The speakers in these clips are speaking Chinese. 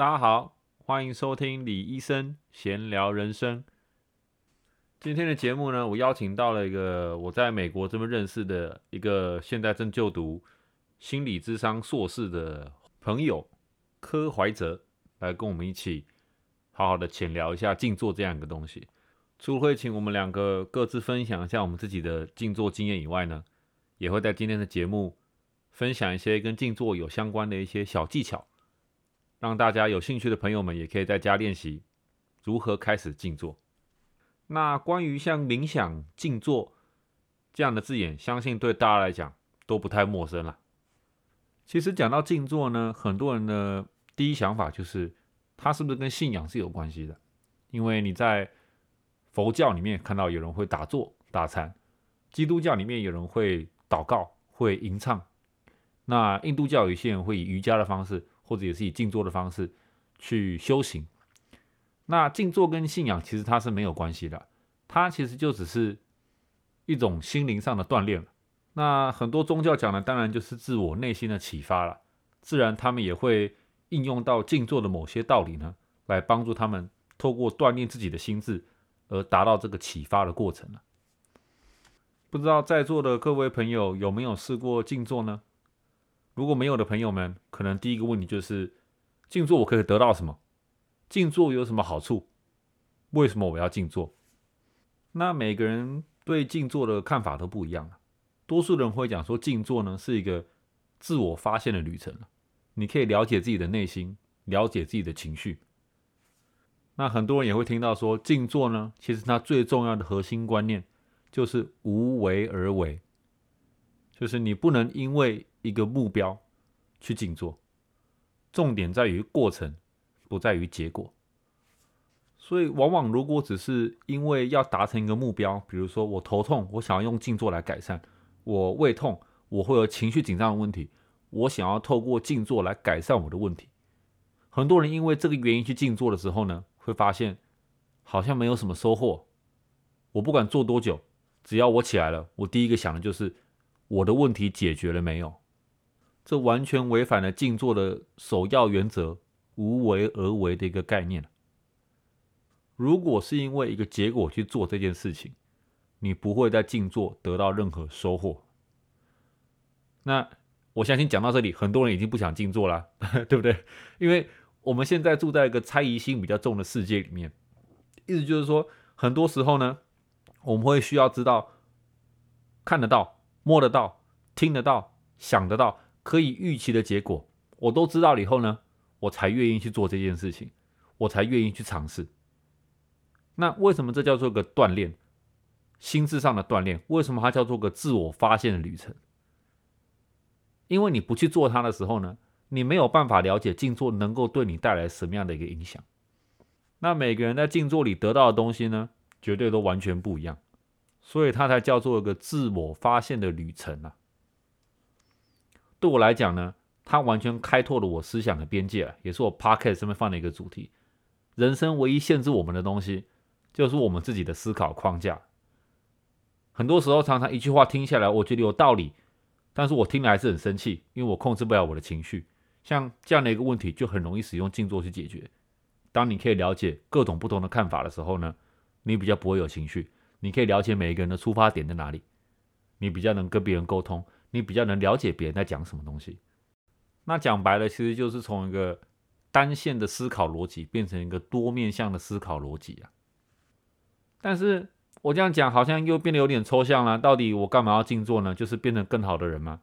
大家好，欢迎收听李医生闲聊人生。今天的节目呢，我邀请到了一个我在美国这边认识的一个现在正就读心理智商硕士的朋友柯怀哲，来跟我们一起好好的浅聊一下静坐这样一个东西。除了会请我们两个各自分享一下我们自己的静坐经验以外呢，也会在今天的节目分享一些跟静坐有相关的一些小技巧。让大家有兴趣的朋友们也可以在家练习如何开始静坐。那关于像冥想、静坐这样的字眼，相信对大家来讲都不太陌生了。其实讲到静坐呢，很多人的第一想法就是，它是不是跟信仰是有关系的？因为你在佛教里面看到有人会打坐、打禅，基督教里面有人会祷告、会吟唱，那印度教有些人会以瑜伽的方式。或者也是以静坐的方式去修行。那静坐跟信仰其实它是没有关系的，它其实就只是一种心灵上的锻炼。那很多宗教讲的当然就是自我内心的启发了，自然他们也会应用到静坐的某些道理呢，来帮助他们透过锻炼自己的心智而达到这个启发的过程了。不知道在座的各位朋友有没有试过静坐呢？如果没有的朋友们，可能第一个问题就是静坐我可以得到什么？静坐有什么好处？为什么我要静坐？那每个人对静坐的看法都不一样多数人会讲说，静坐呢是一个自我发现的旅程你可以了解自己的内心，了解自己的情绪。那很多人也会听到说，静坐呢，其实它最重要的核心观念就是无为而为，就是你不能因为一个目标去静坐，重点在于过程，不在于结果。所以，往往如果只是因为要达成一个目标，比如说我头痛，我想要用静坐来改善；我胃痛，我会有情绪紧张的问题，我想要透过静坐来改善我的问题。很多人因为这个原因去静坐的时候呢，会发现好像没有什么收获。我不管做多久，只要我起来了，我第一个想的就是我的问题解决了没有。这完全违反了静坐的首要原则“无为而为”的一个概念。如果是因为一个结果去做这件事情，你不会在静坐得到任何收获。那我相信讲到这里，很多人已经不想静坐了，对不对？因为我们现在住在一个猜疑心比较重的世界里面，意思就是说，很多时候呢，我们会需要知道、看得到、摸得到、听得到、想得到。可以预期的结果，我都知道了以后呢，我才愿意去做这件事情，我才愿意去尝试。那为什么这叫做个锻炼？心智上的锻炼？为什么它叫做个自我发现的旅程？因为你不去做它的时候呢，你没有办法了解静坐能够对你带来什么样的一个影响。那每个人在静坐里得到的东西呢，绝对都完全不一样，所以它才叫做一个自我发现的旅程啊。对我来讲呢，它完全开拓了我思想的边界，也是我 podcast 上面放的一个主题。人生唯一限制我们的东西，就是我们自己的思考框架。很多时候，常常一句话听下来，我觉得有道理，但是我听了还是很生气，因为我控制不了我的情绪。像这样的一个问题，就很容易使用静坐去解决。当你可以了解各种不同的看法的时候呢，你比较不会有情绪，你可以了解每一个人的出发点在哪里，你比较能跟别人沟通。你比较能了解别人在讲什么东西，那讲白了，其实就是从一个单线的思考逻辑变成一个多面向的思考逻辑啊。但是我这样讲好像又变得有点抽象了。到底我干嘛要静坐呢？就是变成更好的人吗？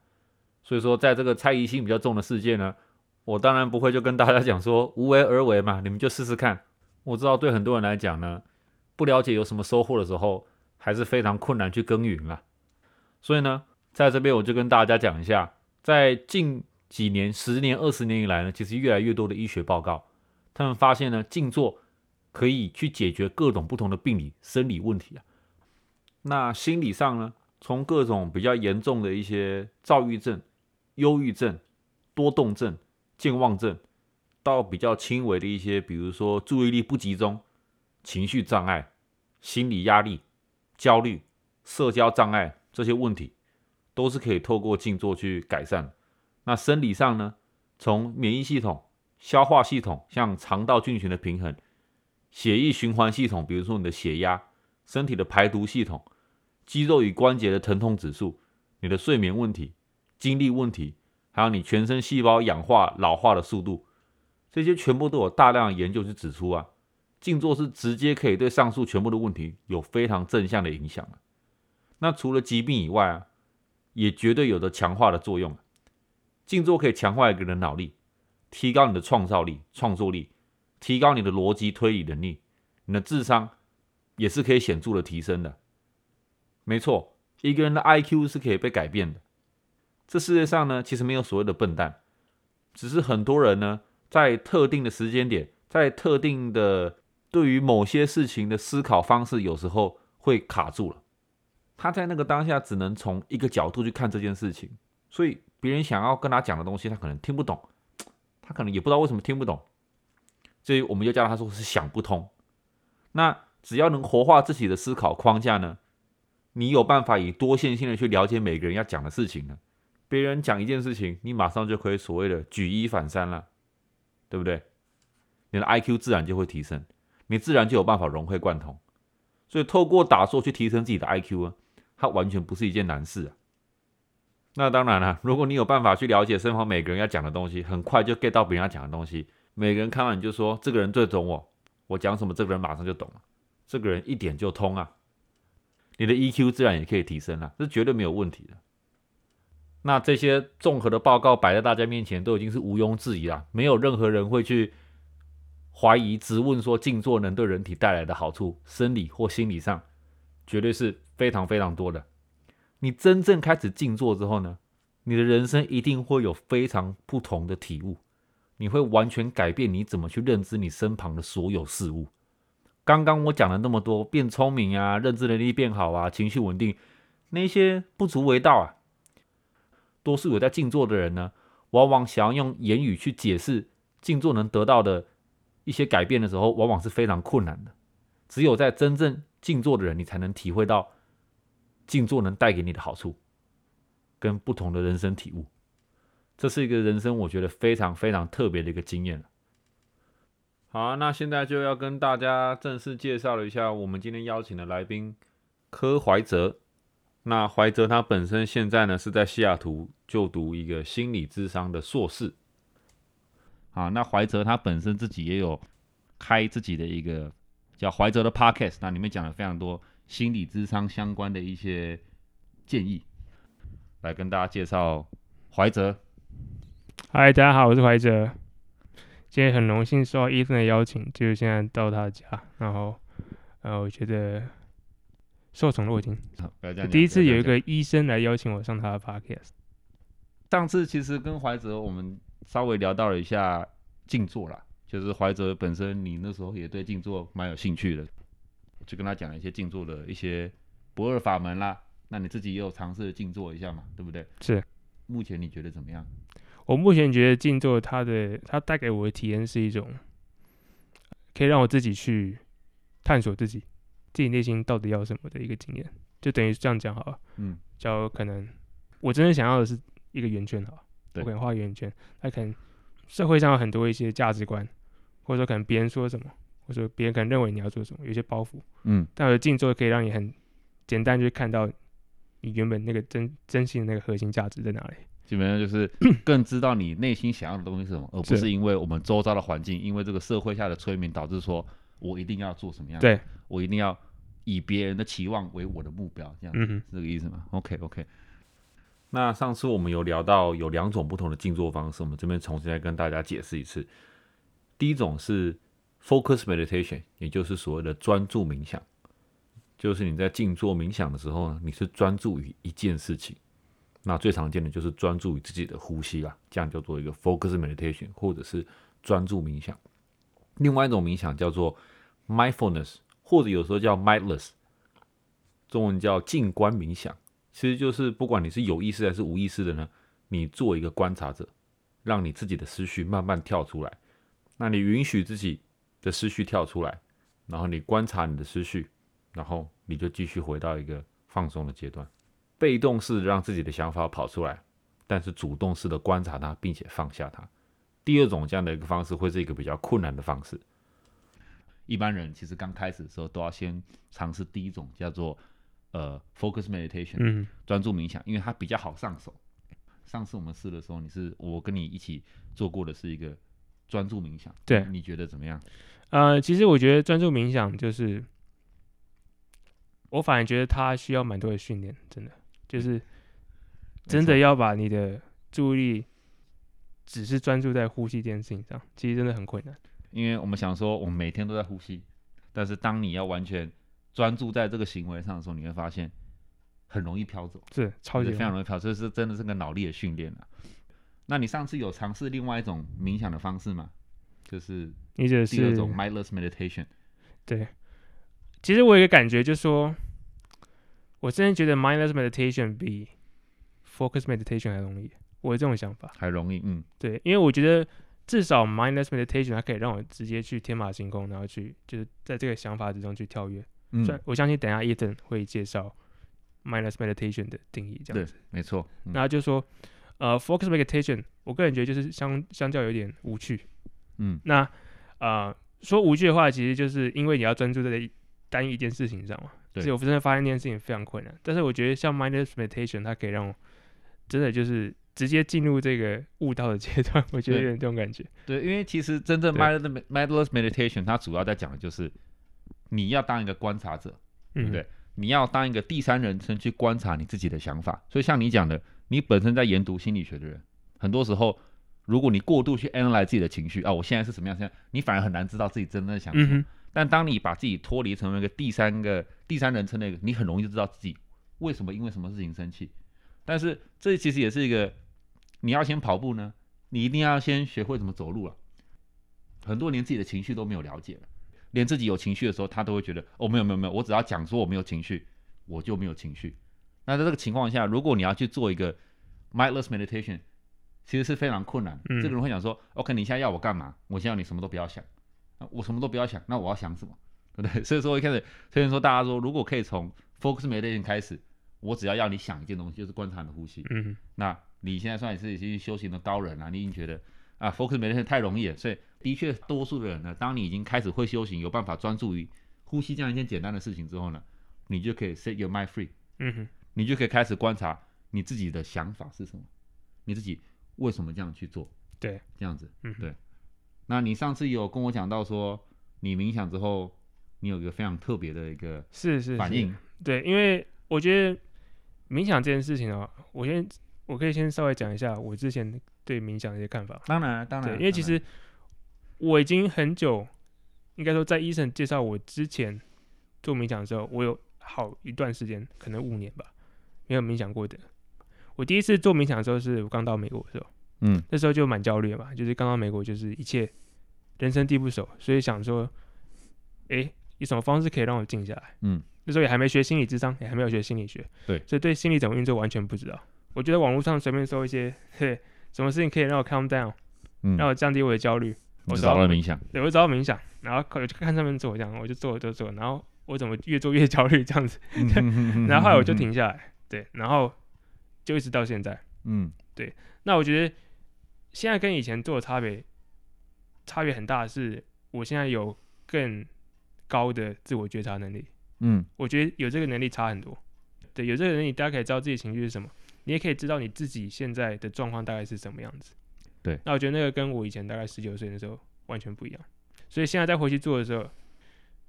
所以说，在这个猜疑心比较重的世界呢，我当然不会就跟大家讲说无为而为嘛，你们就试试看。我知道对很多人来讲呢，不了解有什么收获的时候，还是非常困难去耕耘了。所以呢。在这边，我就跟大家讲一下，在近几年、十年、二十年以来呢，其实越来越多的医学报告，他们发现呢，静坐可以去解决各种不同的病理、生理问题啊。那心理上呢，从各种比较严重的一些躁郁症、忧郁症、多动症、健忘症，到比较轻微的一些，比如说注意力不集中、情绪障碍、心理压力、焦虑、社交障碍这些问题。都是可以透过静坐去改善。那生理上呢，从免疫系统消化系统，像肠道菌群的平衡；血液循环系统，比如说你的血压；身体的排毒系统；肌肉与关节的疼痛指数；你的睡眠问题、精力问题，还有你全身细胞氧化老化的速度，这些全部都有大量研究去指出啊，静坐是直接可以对上述全部的问题有非常正向的影响那除了疾病以外啊，也绝对有着强化的作用。静坐可以强化一个人的脑力，提高你的创造力、创作力，提高你的逻辑推理能力，你的智商也是可以显著的提升的。没错，一个人的 IQ 是可以被改变的。这世界上呢，其实没有所谓的笨蛋，只是很多人呢，在特定的时间点，在特定的对于某些事情的思考方式，有时候会卡住了。他在那个当下只能从一个角度去看这件事情，所以。别人想要跟他讲的东西，他可能听不懂，他可能也不知道为什么听不懂，所以我们就叫他说是想不通。那只要能活化自己的思考框架呢，你有办法以多线性的去了解每个人要讲的事情呢？别人讲一件事情，你马上就可以所谓的举一反三了，对不对？你的 IQ 自然就会提升，你自然就有办法融会贯通。所以透过打坐去提升自己的 IQ 啊，它完全不是一件难事啊。那当然了，如果你有办法去了解身旁每个人要讲的东西，很快就 get 到别人要讲的东西。每个人看完你就说这个人最懂我，我讲什么这个人马上就懂了，这个人一点就通啊。你的 EQ 自然也可以提升了，这绝对没有问题的。那这些综合的报告摆在大家面前，都已经是毋庸置疑了，没有任何人会去怀疑、质问说静坐能对人体带来的好处，生理或心理上，绝对是非常非常多的。你真正开始静坐之后呢，你的人生一定会有非常不同的体悟，你会完全改变你怎么去认知你身旁的所有事物。刚刚我讲了那么多，变聪明啊，认知能力变好啊，情绪稳定，那些不足为道啊。多数有在静坐的人呢，往往想要用言语去解释静坐能得到的一些改变的时候，往往是非常困难的。只有在真正静坐的人，你才能体会到。静坐能带给你的好处，跟不同的人生体悟，这是一个人生我觉得非常非常特别的一个经验好，那现在就要跟大家正式介绍了一下我们今天邀请的来宾柯怀哲。那怀哲他本身现在呢是在西雅图就读一个心理智商的硕士。好，那怀哲他本身自己也有开自己的一个叫怀哲的 Podcast，那里面讲了非常多。心理智商相关的一些建议，来跟大家介绍怀哲。嗨，大家好，我是怀哲。今天很荣幸受到医生的邀请，就是现在到他家，然后，呃，我觉得受宠若惊。第一次有一个医生来邀请我上他的 podcast。上次其实跟怀哲我们稍微聊到了一下静坐啦，就是怀哲本身你那时候也对静坐蛮有兴趣的。就跟他讲了一些静坐的一些不二法门啦。那你自己也有尝试静坐一下嘛？对不对？是。目前你觉得怎么样？我目前觉得静坐它的它带给我的体验是一种，可以让我自己去探索自己自己内心到底要什么的一个经验。就等于这样讲好了。嗯。叫可能我真正想要的是一个圆圈哈。我可能画圆圈。那可能社会上有很多一些价值观，或者说可能别人说什么。或者说别人可能认为你要做什么，有些包袱，嗯，但我的静坐可以让你很简单就看到你原本那个真真心的那个核心价值在哪里。基本上就是 更知道你内心想要的东西是什么，而不是因为我们周遭的环境，因为这个社会下的催眠导致说我一定要做什么样，对我一定要以别人的期望为我的目标，这样子是这个意思吗？OK OK。那上次我们有聊到有两种不同的静坐方式，我们这边重新再跟大家解释一次。第一种是。Focus meditation，也就是所谓的专注冥想，就是你在静坐冥想的时候呢，你是专注于一件事情。那最常见的就是专注于自己的呼吸啦，这样叫做一个 Focus meditation，或者是专注冥想。另外一种冥想叫做 Mindfulness，或者有时候叫 Mindless，中文叫静观冥想。其实就是不管你是有意识还是无意识的呢，你做一个观察者，让你自己的思绪慢慢跳出来，那你允许自己。的思绪跳出来，然后你观察你的思绪，然后你就继续回到一个放松的阶段。被动式让自己的想法跑出来，但是主动式的观察它，并且放下它。第二种这样的一个方式会是一个比较困难的方式。一般人其实刚开始的时候都要先尝试第一种叫做呃 focus meditation，嗯专注冥想，因为它比较好上手。上次我们试的时候，你是我跟你一起做过的是一个专注冥想，对你觉得怎么样？呃，其实我觉得专注冥想就是，我反而觉得它需要蛮多的训练，真的就是真的要把你的注意力只是专注在呼吸这件事情上，其实真的很困难。因为我们想说，我们每天都在呼吸，但是当你要完全专注在这个行为上的时候，你会发现很容易飘走，是超级非常容易飘，这是真的是个脑力的训练啊。那你上次有尝试另外一种冥想的方式吗？就是你只是第二种 mindless meditation。对，其实我有一个感觉，就是说，我真的觉得 mindless meditation 比 focus meditation 还容易，我有这种想法。还容易，嗯，对，因为我觉得至少 mindless meditation 它可以让我直接去天马行空，然后去就是在这个想法之中去跳跃。我相信等一下 Ethan 会介绍 mindless meditation 的定义，这样对子。，没错，嗯然后就说，呃，focus meditation，我个人觉得就是相相较有点无趣。嗯那呃，说无趣的话，其实就是因为你要专注在一单一一件事情上嘛。对所以我真的发现这件事情非常困难。但是我觉得像 mindless meditation，它可以让我真的就是直接进入这个悟道的阶段，我觉得有点这种感觉。对，因为其实真正 mindless mindless meditation，它主要在讲的就是你要当一个观察者，对不嗯，对？你要当一个第三人称去观察你自己的想法。所以像你讲的，你本身在研读心理学的人，很多时候，如果你过度去 analyze 自己的情绪啊，我现在是什么样，现在你反而很难知道自己真正在想什么。嗯，但当你把自己脱离成为一个第三个第三人称的一个，你很容易就知道自己为什么因为什么事情生气。但是这其实也是一个，你要先跑步呢，你一定要先学会怎么走路了。很多连自己的情绪都没有了解了，连自己有情绪的时候，他都会觉得哦，没有没有没有，我只要讲说我没有情绪，我就没有情绪。那在这个情况下，如果你要去做一个 mindless meditation，其实是非常困难。嗯这个人会想说，OK，你现在要我干嘛？我现在要你什么都不要想。啊我什么都不要想，那我要想什么？对不对？所以说一开始，所以说大家说，如果可以从 focus meditation 开始，我只要要你想一件东西，就是观察你的呼吸。嗯，那你现在算是已经修行的高人了，你已经觉得啊 focus meditation 太容易了，所以的确多数的人呢，当你已经开始会修行，有办法专注于呼吸这样一件简单的事情之后呢，你就可以 set your mind free，嗯哼，你就可以开始观察你自己的想法是什么，你自己为什么这样去做，对，这样子，嗯对。那你上次有跟我讲到说，你冥想之后，你有一个非常特别的一个是是是。反应，对，因为我觉得冥想这件事情啊，我先我可以先稍微讲一下我之前对冥想的一些看法。当然当然，对，因为其实我已经很久，应该说在医生介绍我之前做冥想的时候，我有好一段时间，可能五年吧，没有冥想过的。我第一次做冥想的时候，是我刚到美国的时候，嗯那时候就蛮焦虑的嘛，就是刚到美国，就是一切人生地不熟，所以想说，诶，有什么方式可以让我静下来？嗯，那时候也还没学心理智商，也还没有学心理学，对所以对心理怎么运作完全不知道。我觉得网络上随便搜一些，嘿，什么事情可以让我 calm down，嗯，让我降低我的焦虑，我找找到了冥想，对，我找到冥想，然后我就看上面做这样，我就做做做，然后我怎么越做越焦虑这样子，然后后来我就，停下来，对，然后就一直到现在。嗯。对那我觉得现在跟以前做的差别差别很大的是，我现在有更高的自我觉察能力，嗯。我觉得有这个能力差很多。对，有这个能力，大家可以知道自己情绪是什么，你也可以知道你自己现在的状况大概是什么样子。对，那我觉得那个跟我以前大概十九岁的时候完全不一样，所以现在再回去做的时候，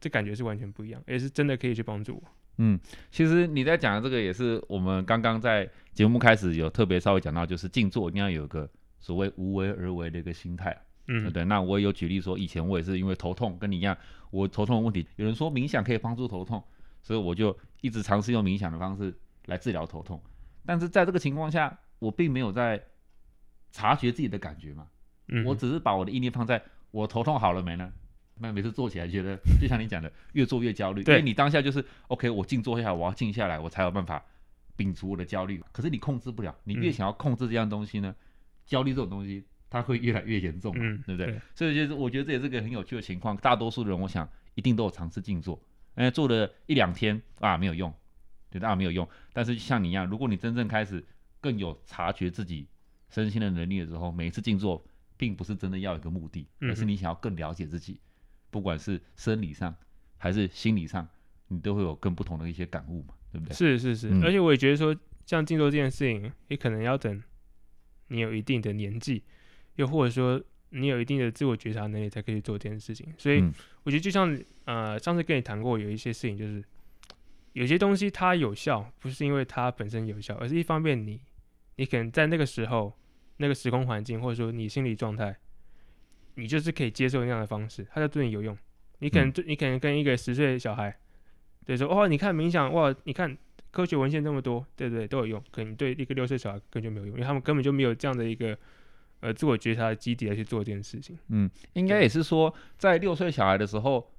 这感觉是完全不一样，也是真的可以去帮助我。嗯，其实你在讲的这个也是我们刚刚在节目开始有特别稍微讲到，就是静坐一定要有一个所谓无为而为的一个心态。嗯，对？那我也有举例说，以前我也是因为头痛，跟你一样，我头痛的问题，有人说冥想可以帮助头痛，所以我就一直尝试用冥想的方式来治疗头痛。但是在这个情况下，我并没有在察觉自己的感觉嘛，嗯我只是把我的意念放在我头痛好了没呢？那每次做起来觉得，就像你讲的，越做越焦虑，因对为你当下就是 OK，我静坐下来，我要静下来，我才有办法摒除我的焦虑。可是你控制不了，你越嗯想要控制这样东西呢，焦虑这种东西它会越来越严重嘛，嗯对不对？对所以就是我觉得这也是个很有趣的情况。大多数人，我想一定都有尝试静坐，哎，做了一两天啊没有用，觉得啊没有用。但是像你一样，如果你真正开始更有察觉自己身心的能力的时候，每一次静坐并不是真的要有一个目的，嗯而是你想要更了解自己，不管是生理上还是心理上，你都会有更不同的一些感悟嘛，对不对？是是是，嗯而且我也觉得说，像静坐这件事情，也可能要等你有一定的年纪，又或者说你有一定的自我觉察能力，才可以做这件事情。所以嗯我觉得，就像呃上次跟你谈过，有一些事情就是有些东西它有效，不是因为它本身有效，而是一方面你你可能在那个时候、那个时空环境，或者说你心理状态，你就是可以接受那样的方式，它就对你有用。你可能嗯对、你可能跟一个十岁的小孩，对说哦，你看冥想哇，你看科学文献这么多，对不对？都有用。可能对一个六岁小孩根本就没有用，因为他们根本就没有这样的一个呃自我觉察的基底来去做这件事情。嗯，应该也是说，在六岁小孩的时候，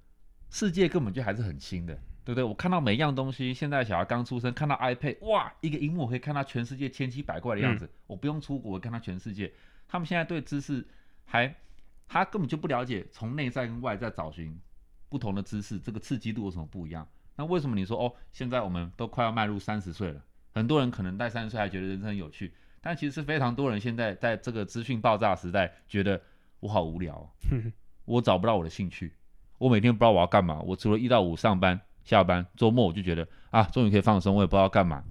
世界根本就还是很新的，对不对？我看到每一样东西，现在小孩刚出生，看到 iPad，哇，一个荧幕我可以看到全世界千奇百怪的样子，我不用出国，看到全世界。他们现在对知识还，他根本就不了解从内在跟外在找寻不同的知识，这个刺激度有什么不一样？那为什么你说哦，现在我们都快要迈入三十岁了，很多人可能在三十岁还觉得人生很有趣，但其实是非常多人现在在这个资讯爆炸时代，觉得我好无聊哦、我找不到我的兴趣，我每天不知道我要干嘛。我除了一到五上班、下班，周末我就觉得啊，终于可以放松，我也不知道干嘛。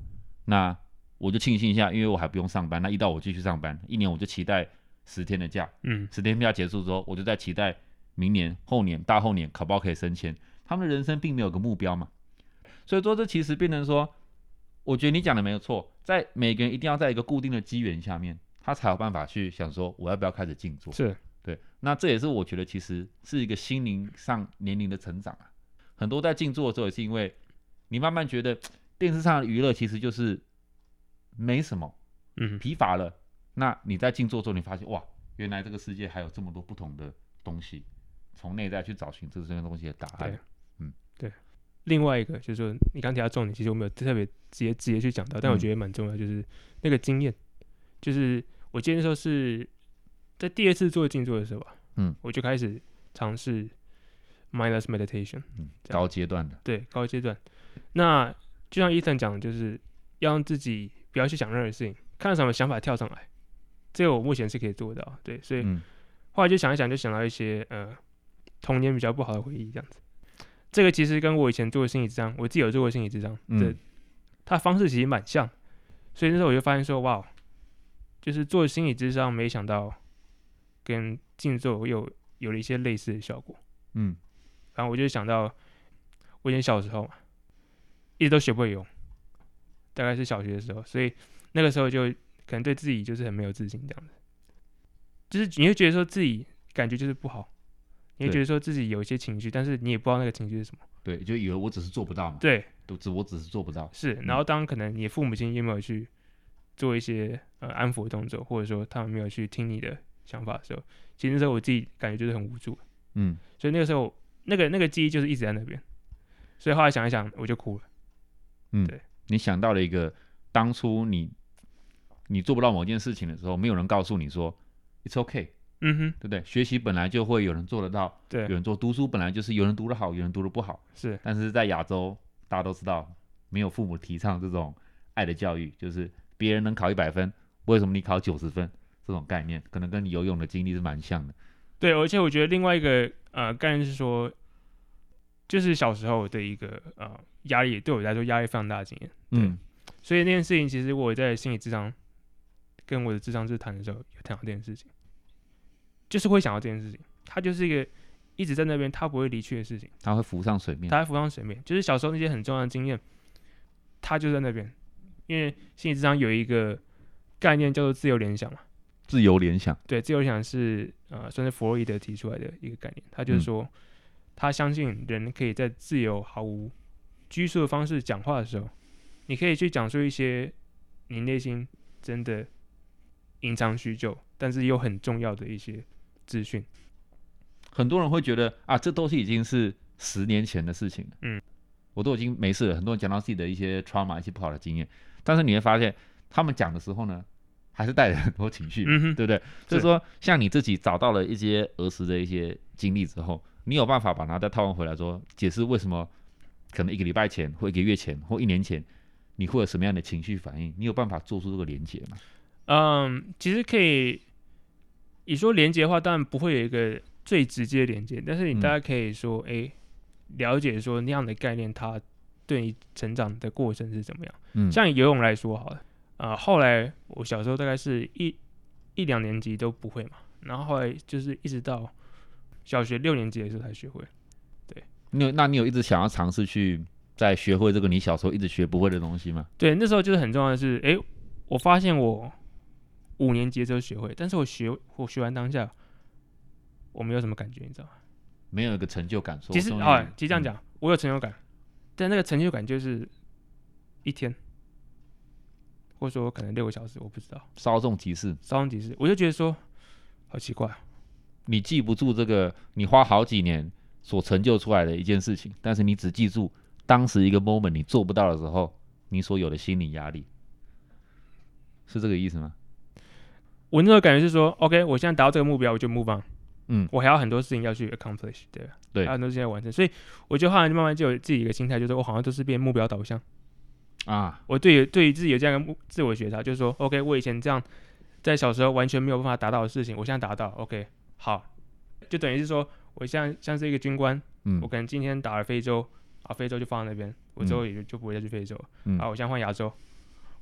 那我就庆幸一下，因为我还不用上班。那一到我继续上班，一年我就期待十天的假。嗯十天假结束之后，我就在期待明年、后年、大后年考不好可以升迁。他们的人生并没有个目标嘛，所以说这其实变成说，我觉得你讲的没有错，在每个人一定要在一个固定的机缘下面，他才有办法去想说我要不要开始静坐。是对，那这也是我觉得其实是一个心灵上年龄的成长啊。很多在静坐的时候，也是因为你慢慢觉得 电视上的娱乐其实就是没什么，嗯疲乏了。那你在静坐之后，你发现哇，原来这个世界还有这么多不同的东西，从内在去找寻这些东西的答案。嗯对。另外一个就是说，你刚提到重点，其实我没有特别直接直接去讲到，但我嗯觉得蛮重要，就是那个经验，就是我记得那时候是在第二次做静坐的时候吧，嗯，我就开始尝试 mindless meditation，嗯，高阶段的，对高阶段。那就像伊森讲的，就是要让自己不要去想任何事情，看到什么想法跳上来，这个我目前是可以做到。对，所以嗯后来就想一想，就想到一些呃童年比较不好的回忆，这样子。这个其实跟我以前做的心理智商，我自己有做过心理智商的，嗯它的方式其实蛮像。所以那时候我就发现说，哇，就是做心理智商，没想到跟静坐又有了一些类似的效果。嗯然后我就想到，我以前小时候嘛，一直都学不会游泳，大概是小学的时候，所以那个时候就可能对自己就是很没有自信，这样子，就是你会觉得说自己感觉就是不好，你会觉得说自己有一些情绪，但是你也不知道那个情绪是什么。对，就以为我只是做不到嘛，对，都只我只是做不到。是。然后当可能你父母亲有没有去做一些呃安抚的动作，或者说他们没有去听你的想法的时候，其实那时候我自己感觉就是很无助。嗯所以那个时候，那个那个记忆就是一直在那边，所以后来想一想，我就哭了。嗯，对，你想到了一个当初你你做不到某件事情的时候，没有人告诉你说 it's okay，嗯哼，对不对？学习本来就会有人做得到，对有，人做，读书本来就是有人读得好，有人读得不好。是，但是在亚洲，大家都知道，没有父母提倡这种爱的教育，就是别人能考一百分，为什么你考九十分？这种概念可能跟你游泳的经历是蛮像的。对，而且我觉得另外一个呃概念是说，就是小时候的一个呃压力，对我来说压力非常大的经验。对嗯所以那件事情，其实我在心理智商跟我的智商师谈的时候，有谈到这件事情，就是会想到这件事情，它就是一个一直在那边，它不会离去的事情，它会浮上水面。它会浮上水面。就是小时候那些很重要的经验，它就在那边。因为心理智商有一个概念叫做自由联想嘛，自由联想。对，自由联想是呃算是弗洛伊德提出来的一个概念，他就是嗯说，他相信人可以在自由毫无拘束的方式讲话的时候，你可以去讲述一些你内心真的隐藏许久，但是又很重要的一些资讯。很多人会觉得啊，这都是已经是十年前的事情了。嗯，我都已经没事了。很多人讲到自己的一些 trauma、一些不好的经验，但是你会发现，他们讲的时候呢，还是带着很多情绪，对不对？就是说，像你自己找到了一些儿时的一些经历之后，你有办法把它再套用回来说，解释为什么可能一个礼拜前或一个月前或一年前，你会有什么样的情绪反应？你有办法做出这个连接吗？嗯，其实可以，你说连接的话，当然不会有一个最直接的连接，但是你嗯大家可以说，哎、了解说那样的概念，它对你成长的过程是怎么样。嗯，像游泳来说好了，啊、后来我小时候大概是一一两年级都不会嘛，然后后来就是一直到小学六年级的时候才学会。对你有那你有一直想要尝试去再学会这个你小时候一直学不会的东西吗？对，那时候就是很重要的是，哎、我发现我五年级的时候学会，但是我学我学完当下，我没有什么感觉，你知道吗？没有一个成就感，说其实啊，其实这样嗯讲，我有成就感，但那个成就感就是一天，或者说可能六个小时，我不知道，稍纵即逝，稍纵即逝，我就觉得说好奇怪，你记不住这个你花好几年所成就出来的一件事情，但是你只记住当时一个 moment 你做不到的时候，你所有的心理压力，是这个意思吗？我那时候感觉是说，OK，我现在达到这个目标，我就 move on，嗯，我还有很多事情要去 accomplish，对吧？对。还有很多事情要完成，所以我就后来就慢慢就有自己一个心态，就是我好像都是变目标导向。啊，我对于对于自己有这样一个目自我觉察，就是说，OK，我以前这样在小时候完全没有办法达到的事情，我现在达到，OK，好，就等于是说，我像像是一个军官，嗯。我可能今天打了非洲，啊，非洲就放在那边，我之后也就就不会再去非洲，嗯。啊，我现在换亚洲，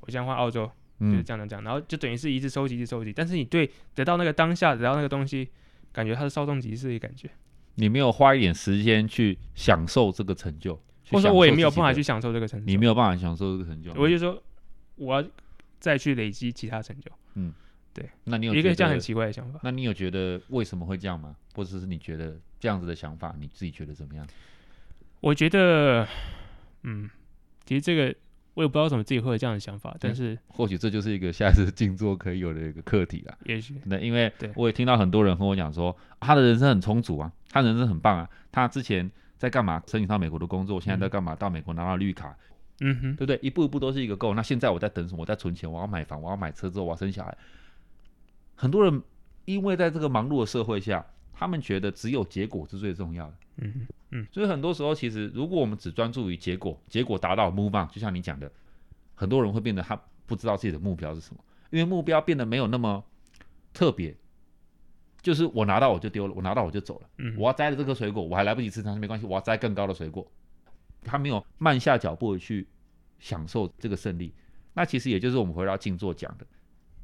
我现在换澳洲，就是嗯，这样的这样，然后就等于是一直收集，一直收集，但是你对得到那个当下，得到那个东西，感觉它是稍纵即逝的感觉，你没有花一点时间去享受这个成就，去或者说我也没有办法去，享受这个成就，你没有办法享受这个成就，我就说我要再去累积其他成就，嗯，对那你有一个这样很奇怪的想法。那你有觉得为什么会这样吗？或者是你觉得这样子的想法，你自己觉得怎么样？我觉得，嗯，其实这个我也不知道怎么自己会有这样的想法，但是或许这就是一个下次静坐可以有的一个课题啦。也许那因为对我也听到很多人和我讲说，啊他的人生很充足啊，他人生很棒啊，他之前在干嘛？申请到美国的工作，现在在干嘛？到美国拿到绿卡，嗯哼，对不对？一步一步都是一个 go。那现在我在等什么？我在存钱，我要买房，我要买车之后我要生小孩。很多人因为在这个忙碌的社会下，他们觉得只有结果是最重要的。嗯哼，所以很多时候，其实如果我们只专注于结果，结果达到 move on，就像你讲的，很多人会变得他不知道自己的目标是什么，因为目标变得没有那么特别，就是我拿到我就丢了，我拿到我就走了。嗯，我要摘了这颗水果，我还来不及吃它，没关系，我要摘更高的水果。他没有慢下脚步去享受这个胜利，那其实也就是我们回到静坐讲的，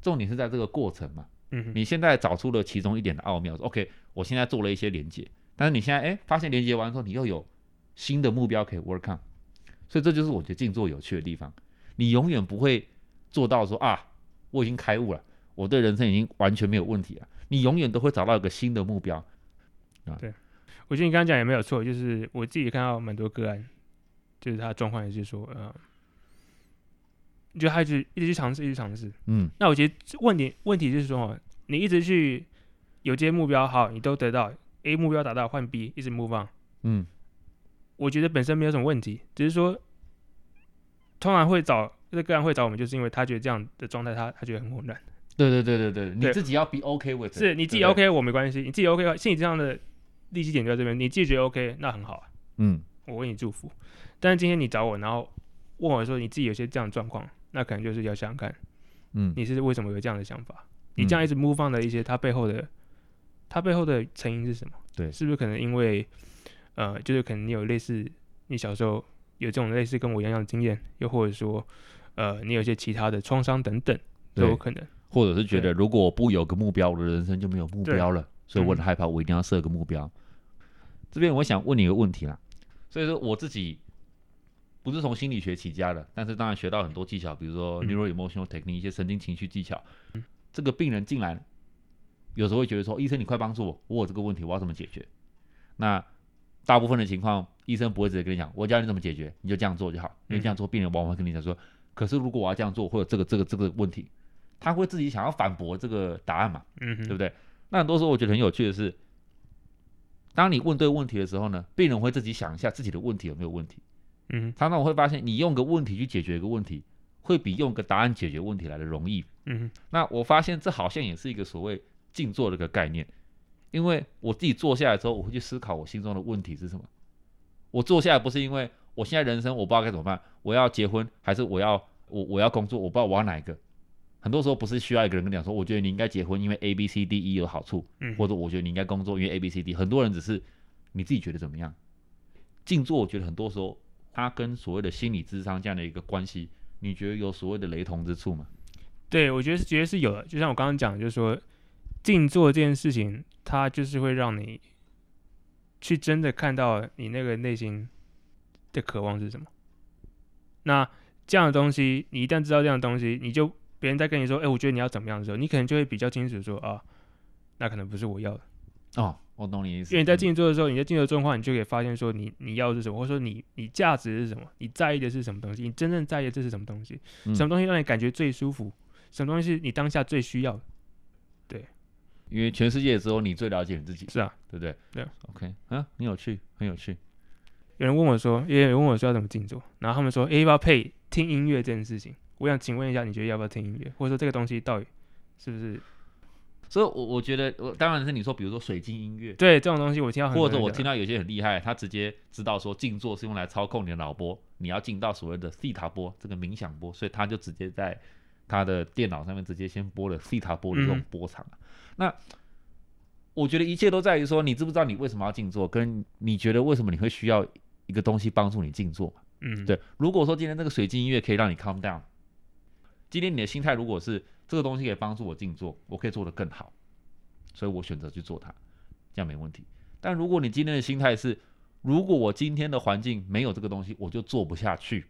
重点是在这个过程嘛。嗯，你现在找出了其中一点的奥妙说，OK，我现在做了一些连接，但是你现在哎发现连接完之后，你又有新的目标可以 work on，所以这就是我觉得静坐有趣的地方。你永远不会做到说啊，我已经开悟了，我对人生已经完全没有问题了。你永远都会找到一个新的目标。对我觉得你刚刚讲也没有错，就是我自己看到蛮多个案，就是他的状况也是说，呃，就他一直一直去尝试，一直尝试。嗯那我觉得问题问题就是说，哦你一直去有这些目标，好，你都得到 A 目标达到，换 B，一直 move on。嗯我觉得本身没有什么问题，只是说，通常会找这个案会找我们，就是因为他觉得这样的状态他他觉得很混乱。对对对对对，你自己要 be OK with，it，是你自己 OK，我没关系，你自己 OK，心理上的立基点就在这边，你自己觉得 OK，那很好啊，嗯我为你祝福。但是今天你找我，然后问我说你自己有些这样的状况，那可能就是要想想看，嗯你是为什么有这样的想法？你这样一直 move on 的一些，它背后的，它背后的成因是什么？对是不是可能因为，呃，就是可能你有类似你小时候有这种类似跟我一样的经验，又或者说，呃，你有一些其他的创伤等等，都有可能。或者是觉得如果我不有个目标，我的人生就没有目标了，所以我嗯很害怕，我一定要设个目标。这边我想问你一个问题啦，所以说我自己不是从心理学起家的，但是当然学到很多技巧，比如说嗯 neuro emotional technique 一些神经情绪技巧。这个病人进来，有时候会觉得说，医生你快帮助我，我有这个问题，我要怎么解决？那大部分的情况，医生不会直接跟你讲，我教你怎么解决，你就这样做就好。因为这样做，病人往往会跟你讲说，可是如果我要这样做，或者这个这个这个问题，他会自己想要反驳这个答案嘛，嗯，对不对？那很多时候我觉得很有趣的是，当你问对问题的时候呢，病人会自己想一下自己的问题有没有问题。嗯，常常我会发现，你用个问题去解决一个问题，会比用个答案解决问题来的容易。嗯，那我发现这好像也是一个所谓静坐的一个概念，因为我自己坐下来之后，我会去思考我心中的问题是什么。我坐下来不是因为我现在人生我不知道该怎么办，我要结婚还是我要我我要工作，我不知道我要哪一个。很多时候不是需要一个人跟你讲说，我觉得你应该结婚，因为 A B C D E 有好处，嗯，或者我觉得你应该工作，因为 A B C D。很多人只是你自己觉得怎么样？静坐，我觉得很多时候它跟所谓的心理智商这样的一个关系，你觉得有所谓的雷同之处吗？对我觉得是觉得是有的。就像我刚刚讲，就是说静坐这件事情，它就是会让你去真的看到你那个内心的渴望是什么。那这样的东西，你一旦知道这样的东西，你就别人在跟你说，哎、我觉得你要怎么样的时候，你可能就会比较清楚说啊，那可能不是我要的。哦，我懂你意思。因为你在嗯静坐的时候，你在静坐状况，你就可以发现说你你要的是什么，或者说你你价值是什么，你在意的是什么东西，你真正在意的这是什么东西，嗯什么东西让你感觉最舒服，什么东西是你当下最需要的。对因为全世界只有你最了解你自己，是啊，对不对？对。OK，啊，很有趣，很有趣。有人问我说，也有人问我说要怎么静坐，然后他们说，诶，要不要配听音乐这件事情？我想请问一下，你觉得要不要听音乐，或者说这个东西到底是不是所以我，我觉得，我当然是你说，比如说水晶音乐，对这种东西？我听到很或者我听到有些很厉害，他直接知道说静坐是用来操控你的脑波，你要进到所谓的西塔波这个冥想波，所以他就直接在他的电脑上面直接先播了西塔波的这种嗯波长啊。那我觉得一切都在于说，你知不知道你为什么要静坐，跟你觉得为什么你会需要一个东西帮助你静坐嘛？嗯，对，如果说今天这个水晶音乐可以让你 calm down，今天你的心态如果是这个东西可以帮助我静坐，我可以做得更好，所以我选择去做它，这样没问题。但如果你今天的心态是，如果我今天的环境没有这个东西，我就做不下去，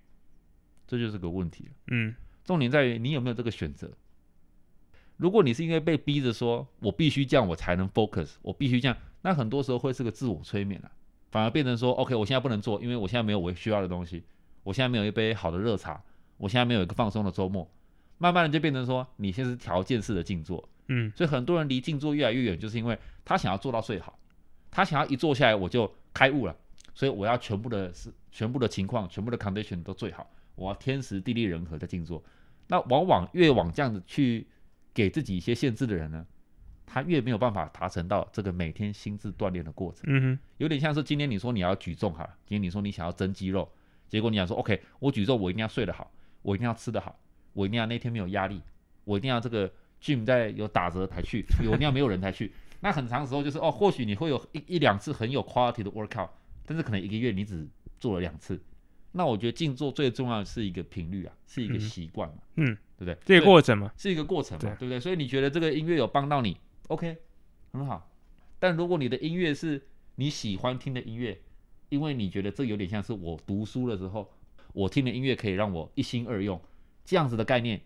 这就是个问题了。嗯重点在于你有没有这个选择。如果你是因为被逼着说我必须这样我才能 focus，我必须这样，那很多时候会是个自我催眠啊，反而变成说 OK，我现在不能做，因为我现在没有我需要的东西，我现在没有一杯好的热茶，我现在没有一个放松的周末，慢慢的就变成说你现在是条件式的静坐，嗯。所以很多人离静坐越来越远，就是因为他想要做到最好，他想要一坐下来我就开悟了，所以我要全部的是全部的情况，全部的 condition 都最好，我要天时地利人和的静坐。那往往越往这样子去给自己一些限制的人呢，他越没有办法达成到这个每天心智锻炼的过程。嗯哼，有点像是今天你说你要举重哈，今天你说你想要增肌肉，结果你想说 OK，我举重我一定要睡得好，我一定要吃得好，我一定要那天没有压力，我一定要这个 gym 在有打折才去，我一定要没有人才去。那很长时候就是哦，或许你会有一一两次很有 quality 的 workout，但是可能一个月你只做了两次。那我觉得静坐最重要的是一个频率啊，是一个嗯习惯嘛，嗯，对不对？这个过程嘛，是一个过程嘛，对对不对？所以你觉得这个音乐有帮到你，OK，很好。但如果你的音乐是你喜欢听的音乐，因为你觉得这有点像是我读书的时候，我听的音乐可以让我一心二用，这样子的概念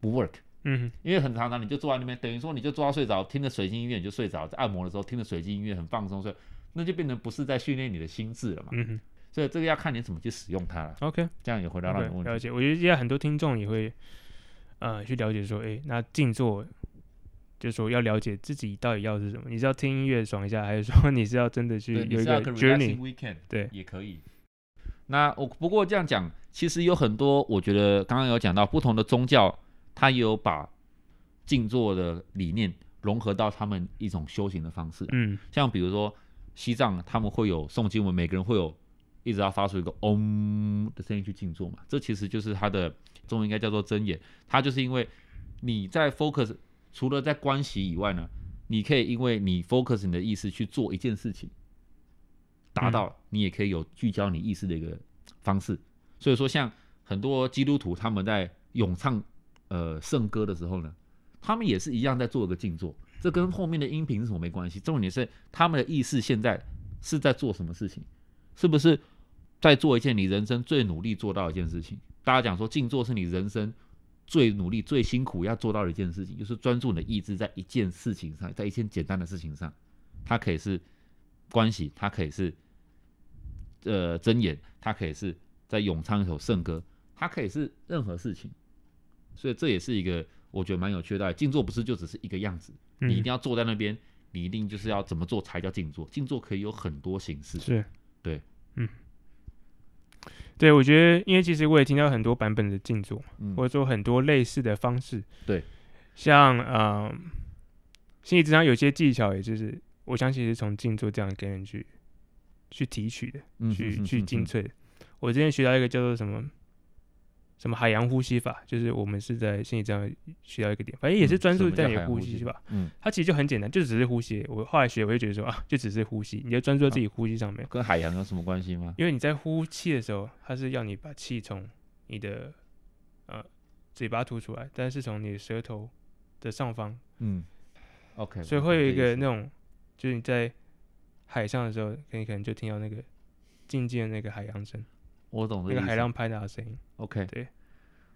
不 work。嗯，因为很常常你就坐在那边，等于说你就坐到睡着，听着水晶音乐你就睡着，在按摩的时候听着水晶音乐很放松，所以那就变成不是在训练你的心智了嘛。嗯哼所以这个要看你怎么去使用它了。，OK。这样也回答到你的问题。了解。我觉得现在很多听众也会，呃，去了解说，诶，那静坐，就是说要了解自己到底要是什么。你是要听音乐爽一下，还是说你是要真的去，你有一个 journey？weekend，对也可以。那我不过这样讲，其实有很多，我觉得刚刚有讲到不同的宗教，它也有把静坐的理念融合到他们一种修行的方式。嗯像比如说西藏，他们会有诵经文，每个人会有一直要发出一个嗡的声音去静坐嘛，这其实就是它的中文应该叫做真言。它就是因为你在 focus，除了在观息以外呢，你可以因为你 focus 你的意识去做一件事情，达到你也可以有聚焦你意识的一个方式。所以说，像很多基督徒他们在咏唱呃圣歌的时候呢，他们也是一样在做一个静坐。这跟后面的音频是什么没关系，重点是他们的意识现在是在做什么事情，是不是在做一件你人生最努力做到的一件事情？大家讲说静坐是你人生最努力、最辛苦要做到的一件事情，就是专注你的意志在一件事情上，在一件简单的事情上，它可以是关系，它可以是呃真言，它可以是在咏唱一首圣歌，它可以是任何事情，所以这也是一个我觉得蛮有趣的。静坐不是就只是一个样子。嗯，你一定要坐在那边，你一定就是要怎么做才叫静坐。静坐可以有很多形式，是，对，嗯，对，我觉得，因为其实我也听到很多版本的静坐，嗯或者说很多类似的方式，对，像呃，心理智商有些技巧，也就是我相信是从静坐这样跟人去去提取的，嗯去去精粹的。我之前学到一个叫做什么什么海洋呼吸法，就是我们是在心理这样学到一个点，反正也是嗯专注在你的呼吸是吧。嗯，它其实就很简单，就只是呼吸。我后来学，我就觉得说啊，就只是呼吸，你就专注在自己呼吸上面。跟海洋有什么关系吗？因为你在呼气的时候，它是要你把气从你的呃嘴巴吐出来，但是从你的舌头的上方，嗯，OK，所以会有一个那种，就是你在海上的时候，你可能就听到那个静静的那个海洋声，我懂那个海浪拍打的声音。OK，对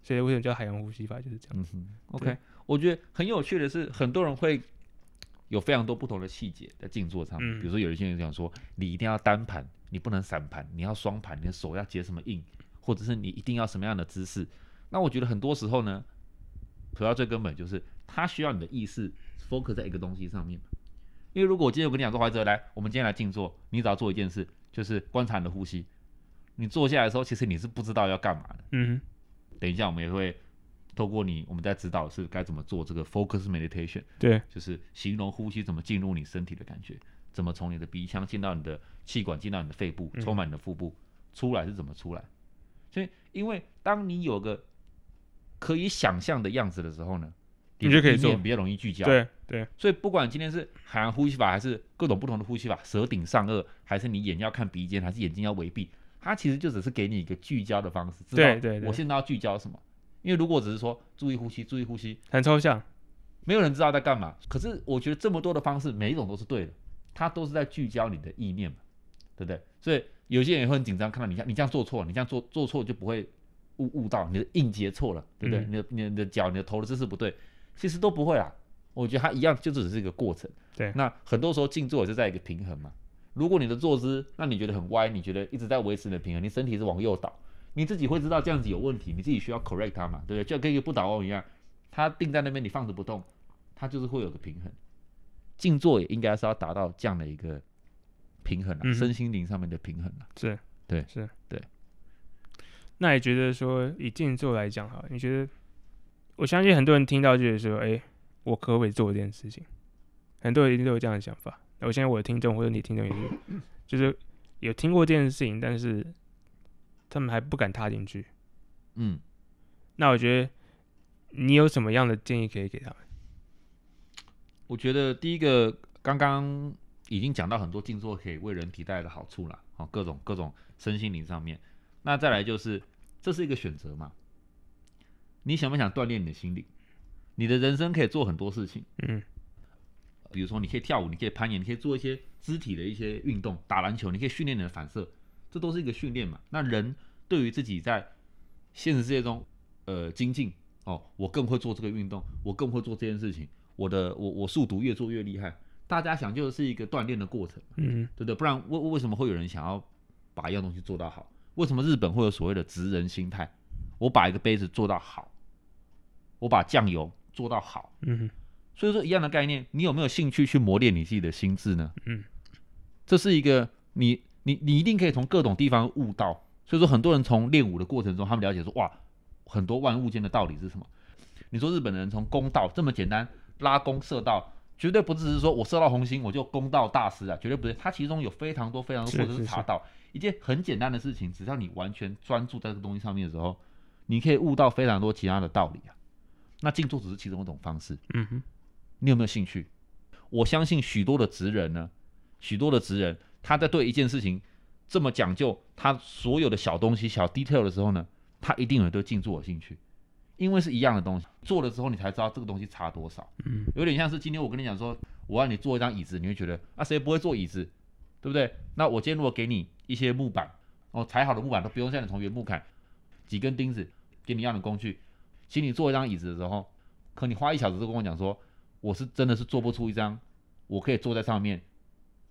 所以为什么叫海洋呼吸法就是这样？嗯，OK，我觉得很有趣的是，很多人会有非常多不同的细节在静坐上面，嗯比如说有一些人讲说，你一定要单盘，你不能散盘，你要双盘，你的手要结什么印，或者是你一定要什么样的姿势。那我觉得很多时候呢，回到最根本就是，它需要你的意识 focus 在一个东西上面。因为如果我今天有跟你讲说，怀哲来，我们今天来静坐，你只要做一件事，就是观察你的呼吸。你坐下来的时候，其实你是不知道要干嘛的。嗯等一下我们也会透过你，我们在指导是该怎么做这个 focus meditation，对，就是形容呼吸怎么进入你身体的感觉，怎么从你的鼻腔进到你的气管，进到你的肺部，嗯充满你的腹部，出来是怎么出来。所以，因为当你有个可以想象的样子的时候呢，你就可以做比较容易聚焦。对对，所以不管今天是海洋呼吸法，还是各种不同的呼吸法，舌顶上颚，还是你眼要看鼻尖，还是眼睛要微闭，它其实就只是给你一个聚焦的方式，知道对我现在要聚焦什么。因为如果只是说注意呼吸，注意呼吸，很抽象。没有人知道在干嘛。可是我觉得这么多的方式，每一种都是对的，它都是在聚焦你的意念嘛，对不对？所以有些人也会很紧张，看到你看你这样做错了，你这样做做错就不会误误到你的应节错了，对不对？嗯你的你的你的脚、你的头的姿势不对，其实都不会啦。我觉得它一样，就只是一个过程。对那很多时候静坐也是在一个平衡嘛。如果你的坐姿让你觉得很歪，你觉得一直在维持你的平衡，你身体是往右倒，你自己会知道这样子有问题，你自己需要 correct 它嘛，对不对？就跟一个不倒翁一样，它定在那边，你放着不动，它就是会有个平衡。静坐也应该是要达到这样的一个平衡啊，嗯身心灵上面的平衡啊。是，对是，对。那你觉得说以静坐来讲哈，你觉得我相信很多人听到就是说，哎、我可不可以做这件事情？很多人一定都有这样的想法。那我相信我的听众或者你听众也有，就是有听过这件事情，但是他们还不敢踏进去。嗯，那我觉得你有什么样的建议可以给他们？我觉得第一个刚刚已经讲到很多静坐可以为人体带来的好处了，哦各种各种身心灵上面。那再来就是这是一个选择嘛，你想不想锻炼你的心灵？你的人生可以做很多事情，嗯比如说你可以跳舞，你可以攀岩，你可以做一些肢体的一些运动，打篮球，你可以训练你的反射，这都是一个训练嘛。那人对于自己在现实世界中，呃，精进哦，我更会做这个运动，我更会做这件事情，我的我我速读越做越厉害。大家想就是一个锻炼的过程，嗯对不对？不然为为什么会有人想要把一样东西做到好？为什么日本会有所谓的职人心态？我把一个杯子做到好，我把酱油做到好，嗯哼所以说一样的概念，你有没有兴趣去磨练你自己的心智呢？嗯，这是一个你你你一定可以从各种地方悟到。所以说很多人从练武的过程中，他们了解说哇，很多万物间的道理是什么？你说日本人从弓道这么简单，拉弓射道，绝对不只是说我射到红心我就弓道大师啊，绝对不对。它其中有非常多非常多，或者是茶道，一件很简单的事情，只要你完全专注在这个东西上面的时候，你可以悟到非常多其他的道理啊。那静坐只是其中一种方式。嗯哼你有没有兴趣？我相信许多的职人呢，许多的职人，他在对一件事情这么讲究，他所有的小东西、小 detail 的时候呢，他一定有对静坐有兴趣，因为是一样的东西，做了之后你才知道这个东西差多少。嗯有点像是今天我跟你讲说，我让你做一张椅子，你会觉得啊，谁不会做椅子，对不对？那我今天如果给你一些木板，哦，裁好的木板都不用像你从原木砍，几根钉子，给你一样的工具，请你坐一张椅子的时候，可你花一小时就跟我讲说，我是真的是做不出一张我可以坐在上面，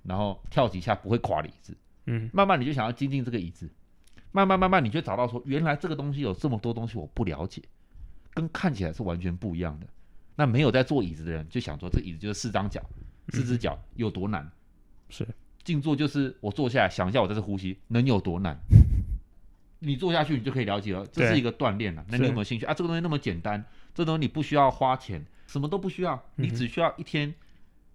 然后跳几下不会垮的椅子。嗯慢慢你就想要精进这个椅子，慢慢慢慢你就找到说，原来这个东西有这么多东西我不了解，跟看起来是完全不一样的。那没有在坐椅子的人就想说，这椅子就是四张脚，四只脚有多难？是静坐就是我坐下来想一下我这次呼吸能有多难？你做下去你就可以了解了，这是一个锻炼了。那你有没有兴趣啊？这个东西那么简单，这东西你不需要花钱，什么都不需要，你只需要一天，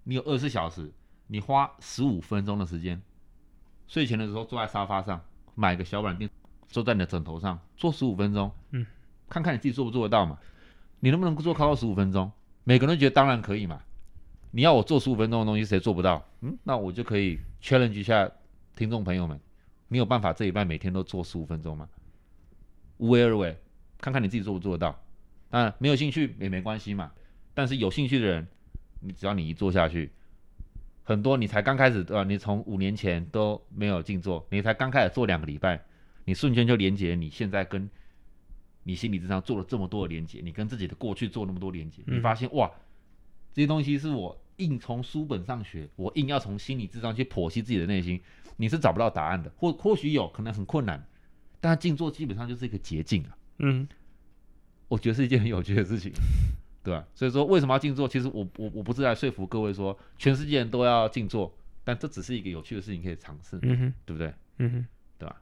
你有二十四小时，你花十五分钟的时间，睡前的时候坐在沙发上，买个小软垫，坐在你的枕头上，坐十五分钟，嗯，看看你自己做不做得到嘛。你能不能做超过十五分钟？每个人都觉得当然可以嘛。你要我做十五分钟的东西，谁做不到？嗯，那我就可以 challenge 一下听众朋友们，你有办法这一半每天都做十五分钟吗？无为而为，看看你自己做不做得到。当然没有兴趣也没关系嘛，但是有兴趣的人，你只要你一做下去，很多你才刚开始对吧？你从五年前都没有静坐，你才刚开始做两个礼拜，你瞬间就连接你现在跟你心理智商做了这么多的连接，你跟自己的过去做那么多连接，你嗯发现哇，这些东西是我硬从书本上学，我硬要从心理智商去剖析自己的内心，你是找不到答案的，或或许有可能很困难，但静坐基本上就是一个捷径啊。嗯我觉得是一件很有趣的事情，对吧？所以说为什么要静坐？其实我我我不是来说服各位说全世界人都要静坐，但这只是一个有趣的事情可以尝试，嗯哼对不对？嗯哼，对吧？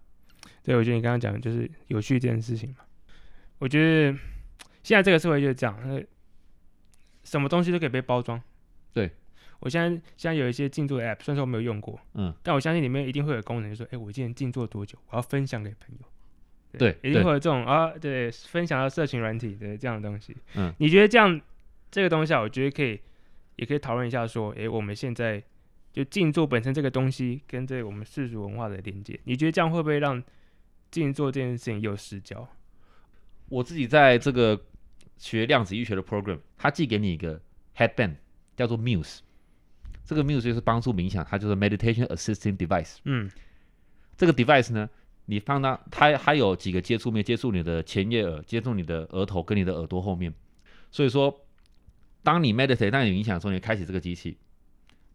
对，我觉得你刚刚讲的就是有趣这件事情嘛。我觉得现在这个社会就是这样，呃什么东西都可以被包装。对，我现在现在有一些静坐的 app，虽然说我没有用过，嗯，但我相信里面一定会有功能，就说，哎，我今天静坐多久，我要分享给朋友。对对一定会有这种啊，对，分享到社群软体的这样的东西。嗯，你觉得这样这个东西啊，我觉得可以，也可以讨论一下说，哎，我们现在就静坐本身这个东西跟这我们世俗文化的连接，你觉得这样会不会让静坐这件事情有失焦？我自己在这个学量子医学的 program，他寄给你一个 headband，叫做 Muse。这个 Muse 就是帮助冥想，它就是 meditation assisting device。嗯这个 device 呢，你放到它它有几个接触面，接触你的前叶耳，接触你的额头跟你的耳朵后面。所以说，当你 meditate，当你冥想的时候，你开启这个机器，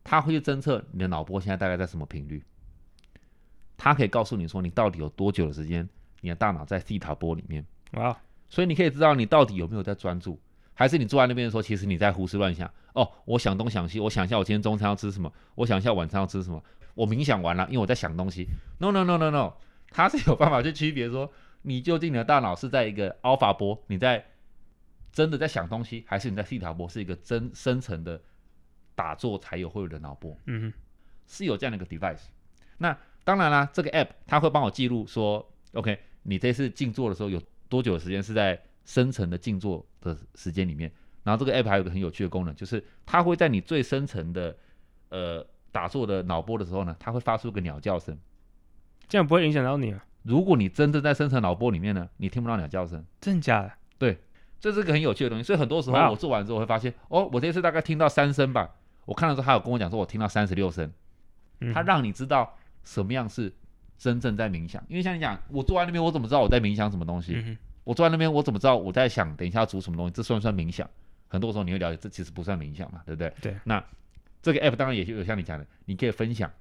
它会去侦测你的脑波现在大概在什么频率，它可以告诉你说你到底有多久的时间，你的大脑在 theta 波里面。哇，所以你可以知道你到底有没有在专注，还是你坐在那边的时候，其实你在胡思乱想。哦，我想东想西，我想一下我今天中餐要吃什么，我想一下晚餐要吃什么。我冥想完了，因为我在想东西。No No No No No，它是有办法去区别说，你究竟你的大脑是在一个 alpha 波，你在真的在想东西，还是你在 theta 波，是一个真深层的打坐才有会有的脑波。嗯哼，是有这样的一个 device。那当然啦，这个 app 它会帮我记录说，OK，你这次静坐的时候有多久的时间是在深层的静坐的时间里面。然后这个 app 还有一个很有趣的功能，就是它会在你最深层的呃打坐的脑波的时候呢，它会发出一个鸟叫声。这样不会影响到你啊？如果你真正在深层脑波里面呢，你听不到鸟叫声，真的假的？对这是个很有趣的东西。所以很多时候我做完之后会发现，哦，我这次大概听到三声吧。我看的时候，他有跟我讲说，我听到三十六声。他让你知道什么样是真正在冥想。因为像你讲，我坐在那边，我怎么知道我在冥想什么东西？我坐在那边，我怎么知道我在想等一下要煮什么东西？这算不算冥想？很多时候你会了解，这其实不算冥想嘛，对不对？对。那这个 app 当然也就有像你讲的，你可以分享，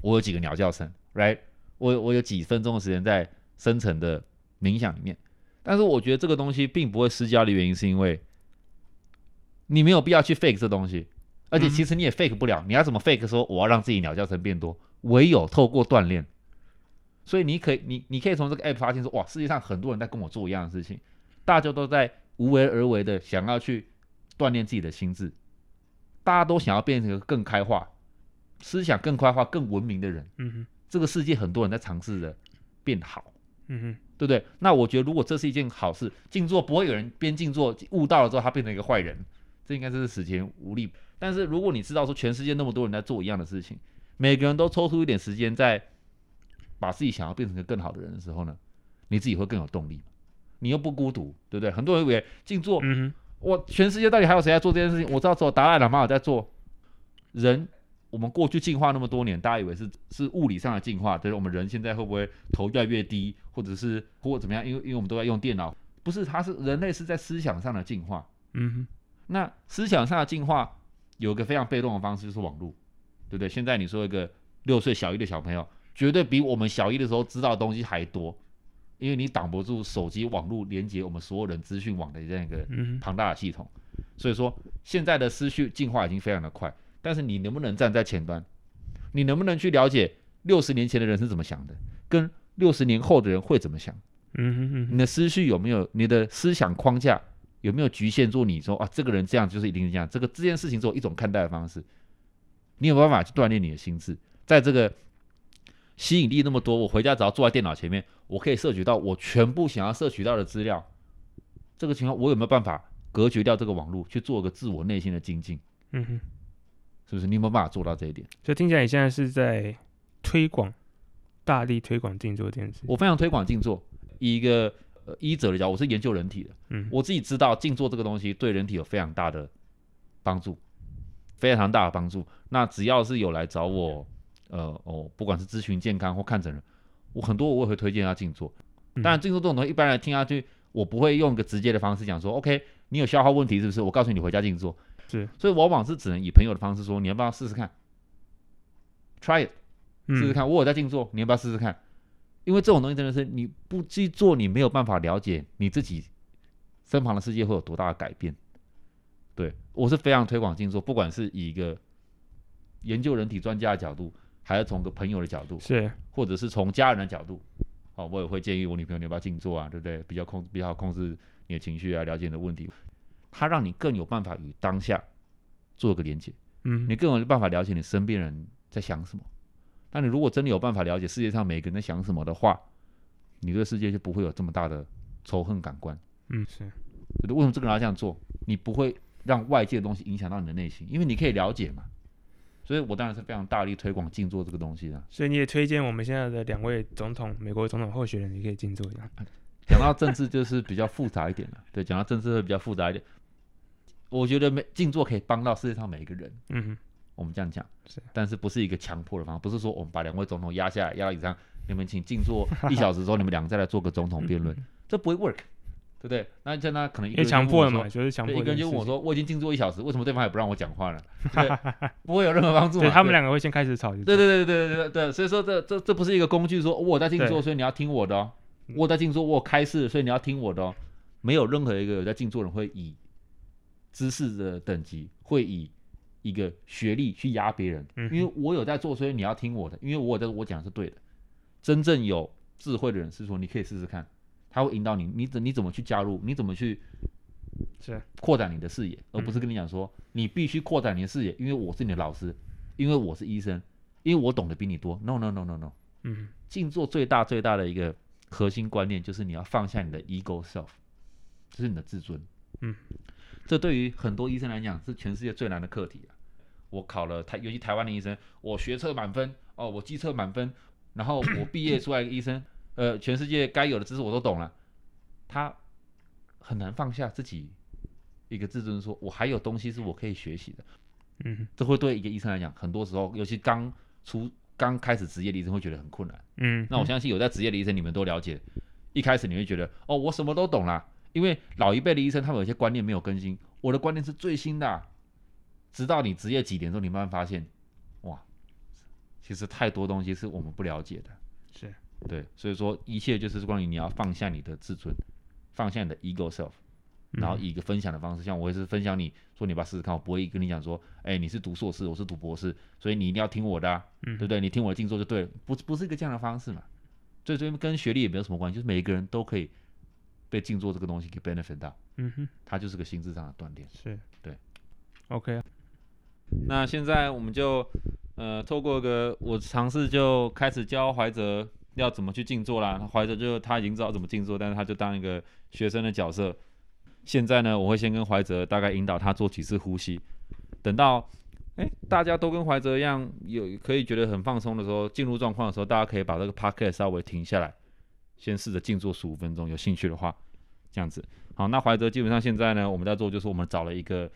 我有几个鸟叫声，right？我我有几分钟的时间在深层的冥想里面，但是我觉得这个东西并不会失焦的原因，是因为你没有必要去 fake 这东西，而且嗯其实你也 fake 不了。你要怎么 fake 说我要让自己鸟叫声变多？唯有透过锻炼。所以你可以，你你可以从这个 app 发现说，哇，世界上很多人在跟我做一样的事情，大家都在无为而为的想要去锻炼自己的心智，大家都想要变成一个更开化、思想更开化、更文明的人。嗯哼，这个世界很多人在尝试着变好，嗯哼，对不对？那我觉得如果这是一件好事，静坐不会有人边静坐悟到了之后他变成一个坏人，这应该是史前无力。但是如果你知道说全世界那么多人在做一样的事情，每个人都抽出一点时间在把自己想要变成一个更好的人的时候呢，你自己会更有动力。你又不孤独，对不对？很多人以为静坐嗯哼，我全世界到底还有谁在做这件事情？我知道只有达赖喇嘛有在做。人，我们过去进化那么多年，大家以为是是物理上的进化，就是我们人现在会不会头越来越低，或者是或怎么样？因为因为我们都在用电脑，不是，它是人类是在思想上的进化。嗯哼，那思想上的进化有一个非常被动的方式，就是网络，对不对？现在你说一个六岁小一的小朋友，绝对比我们小一的时候知道的东西还多，因为你挡不住手机网络连接我们所有人资讯网的这样一个庞大的系统。所以说，现在的思绪进化已经非常的快，但是你能不能站在前端？你能不能去了解六十年前的人是怎么想的，跟六十年后的人会怎么想？嗯哼，嗯哼，你的思绪有没有？你的思想框架有没有局限住你说啊，这个人这样就是一定是这样？这个这件事情只有一种看待的方式。你有办法去锻炼你的心智？在这个吸引力那么多，我回家只要坐在电脑前面，我可以摄取到我全部想要摄取到的资料，这个情况我有没有办法隔绝掉这个网络，去做个自我内心的精进？嗯哼，是不是？你有没有办法做到这一点？所以听起来你现在是在推广，大力推广静坐这件事。我非常推广静坐，以一个呃医者的角度，我是研究人体的，嗯，我自己知道静坐这个东西对人体有非常大的帮助，非常大的帮助。那只要是有来找我，呃哦，不管是咨询健康或看诊人，我很多我也会推荐他静坐。嗯当然，静坐这种东西一般人听下去，我不会用一个直接的方式讲说，OK，你有消化问题是不是？我告诉你，回家静坐。是，所以往往是只能以朋友的方式说，你要不要试试看？Try it，嗯试试看。我有在静坐，你要不要试试看？因为这种东西真的是你不去做，你没有办法了解你自己身旁的世界会有多大的改变。对我是非常推广静坐，不管是以一个研究人体专家的角度，还是从个朋友的角度，是，或者是从家人的角度，哦，我也会建议我女朋友你要不要静坐啊，对不对？比较控比较好控制你的情绪啊，了解你的问题，它让你更有办法与当下做个连接。嗯你更有办法了解你身边人在想什么。那你如果真的有办法了解世界上每个人在想什么的话，你对世界就不会有这么大的仇恨感官。嗯是，为什么这个人要这样做？你不会让外界的东西影响到你的内心，因为你可以了解嘛。所以我当然是非常大力推广静坐这个东西的。所以你也推荐我们现在的两位总统，美国总统候选人，也可以静坐一下。讲到政治就是比较复杂一点了，对，讲到政治会比较复杂一点。我觉得每静坐可以帮到世界上每一个人，嗯哼，我们这样讲，是但是不是一个强迫的方法，不是说我们把两位总统压下来，压到椅子上，你们请静坐一小时之后，你们两个再来做个总统辩论，这不会 work，对不对？那这样那可能一因为个强迫了嘛，就是强，迫。一个人就问我，说：“我已经静坐一小时，为什么对方还不让我讲话呢？” 对，不会有任何帮助他们两个会先开始吵。对对对对对对对，所以说这这这不是一个工具说，我在静坐，所以你要听我的哦。我在静坐，我有开示，所以你要听我的哦。没有任何一个有在静坐的人会以知识的等级，会以一个学历去压别人，嗯因为我有在做，所以你要听我的，因为我有在我讲的是对的。真正有智慧的人是说，你可以试试看，他会引导你，你怎你怎么去加入，你怎么去是扩展你的视野，而不是跟你讲说你必须扩展你的视野，因为我是你的老师，因为我是医生，因为我懂得比你多。No No No No No，嗯静坐最大最大的一个核心观念就是你要放下你的 ego self，这是你的自尊。嗯，这对于很多医生来讲是全世界最难的课题啊。我考了台，尤其台湾的医生，我学测满分，哦，我机测满分，然后我毕业出来一个医生，呃，全世界该有的知识我都懂了，他很难放下自己一个自尊说我还有东西是我可以学习的。嗯这会对一个医生来讲，很多时候，尤其刚出刚开始职业的医生会觉得很困难。嗯，那我相信有在职业的医生，你们都了解。一开始你会觉得，哦，我什么都懂啦，因为老一辈的医生他们有些观念没有更新，我的观念是最新的啊、直到你职业几年之后，你慢慢发现，哇，其实太多东西是我们不了解的。是对，所以说一切就是关于你要放下你的自尊，放下你的 ego self，然后以一个分享的方式，像我也是分享你说你把试试看，我不会跟你讲说，哎，你是读硕士，我是读博士，所以你一定要听我的、啊，嗯对不对？你听我的静坐就对了，不不是一个这样的方式嘛。所以这跟学历也没有什么关系，就是每一个人都可以被静坐这个东西给 benefit 到，嗯哼它就是个心智上的锻炼。是对，OK 啊那现在我们就呃透过个我尝试就开始教怀哲要怎么去静坐啦。怀哲就他已经知道怎么静坐，但是他就当一个学生的角色。现在呢，我会先跟怀哲大概引导他做几次呼吸，等到哎大家都跟怀哲一样有可以觉得很放松的时候，进入状况的时候，大家可以把这个 p o c a s t 稍微停下来，先试着静坐十五分钟，有兴趣的话这样子。好，那怀哲基本上现在呢，我们在做就是我们找了一个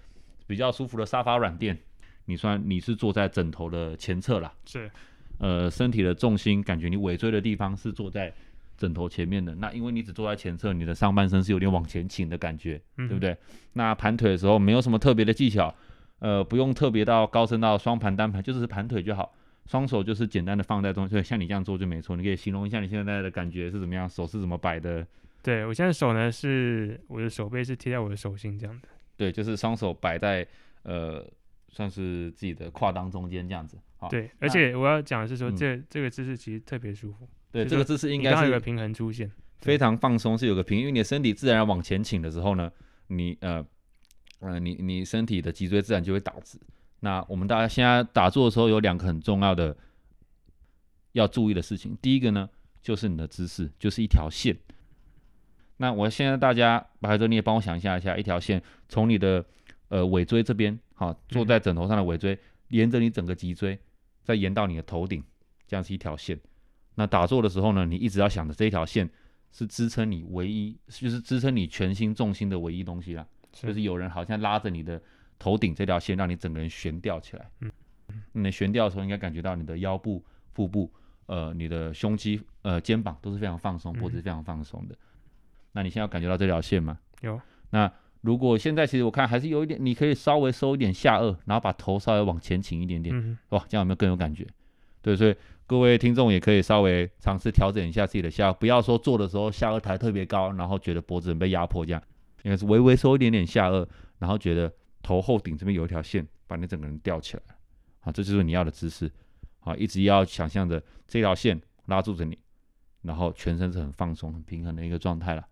比较舒服的沙发软垫。你算你是坐在枕头的前侧啦，是呃，身体的重心感觉你尾椎的地方是坐在枕头前面的。那因为你只坐在前侧，你的上半身是有点往前倾的感觉，嗯对不对？那盘腿的时候没有什么特别的技巧，呃，不用特别到高深到双盘单盘，就是盘腿就好。双手就是简单的放在中，所以像你这样做就没错。你可以形容一下你现在的感觉是怎么样，手是怎么摆的？对我现在手呢是我的手背是贴在我的手心这样的，对，就是双手摆在呃，算是自己的胯当中间这样子。好，对，而且我要讲的是说嗯这这个姿势其实特别舒服，对，这个姿势应该是有个平衡出现，非常放松，是有个平，因为你的身体自然往前倾的时候呢，你呃呃你你身体的脊椎自然就会打直。那我们大家现在打坐的时候有两个很重要的要注意的事情，第一个呢就是你的姿势，就是一条线。那我现在大家，白哲你也帮我想象一下，一条线从你的呃尾椎这边，好，坐在枕头上的尾椎，沿着你整个脊椎，再延到你的头顶，这样是一条线。那打坐的时候呢，你一直要想着这一条线是支撑你唯一，就是支撑你全心重心的唯一东西啦。就是有人好像拉着你的头顶这条线，让你整个人悬吊起来。嗯，你悬吊的时候，应该感觉到你的腰部、腹部，呃，你的胸肌、呃，肩膀都是非常放松，脖子非常放松的。那你现在有感觉到这条线吗？有。那如果现在其实我看还是有一点，你可以稍微收一点下颚，然后把头稍微往前倾一点点，哇，这样有没有更有感觉？对，所以各位听众也可以稍微尝试调整一下自己的下颚，不要说做的时候下颚抬特别高，然后觉得脖子被压迫这样。应该是微微收一点点下颚，然后觉得头后顶这边有一条线，把你整个人吊起来，好，这就是你要的姿势，好，一直要想象着这条线拉住着你，然后全身是很放松、很平衡的一个状态了。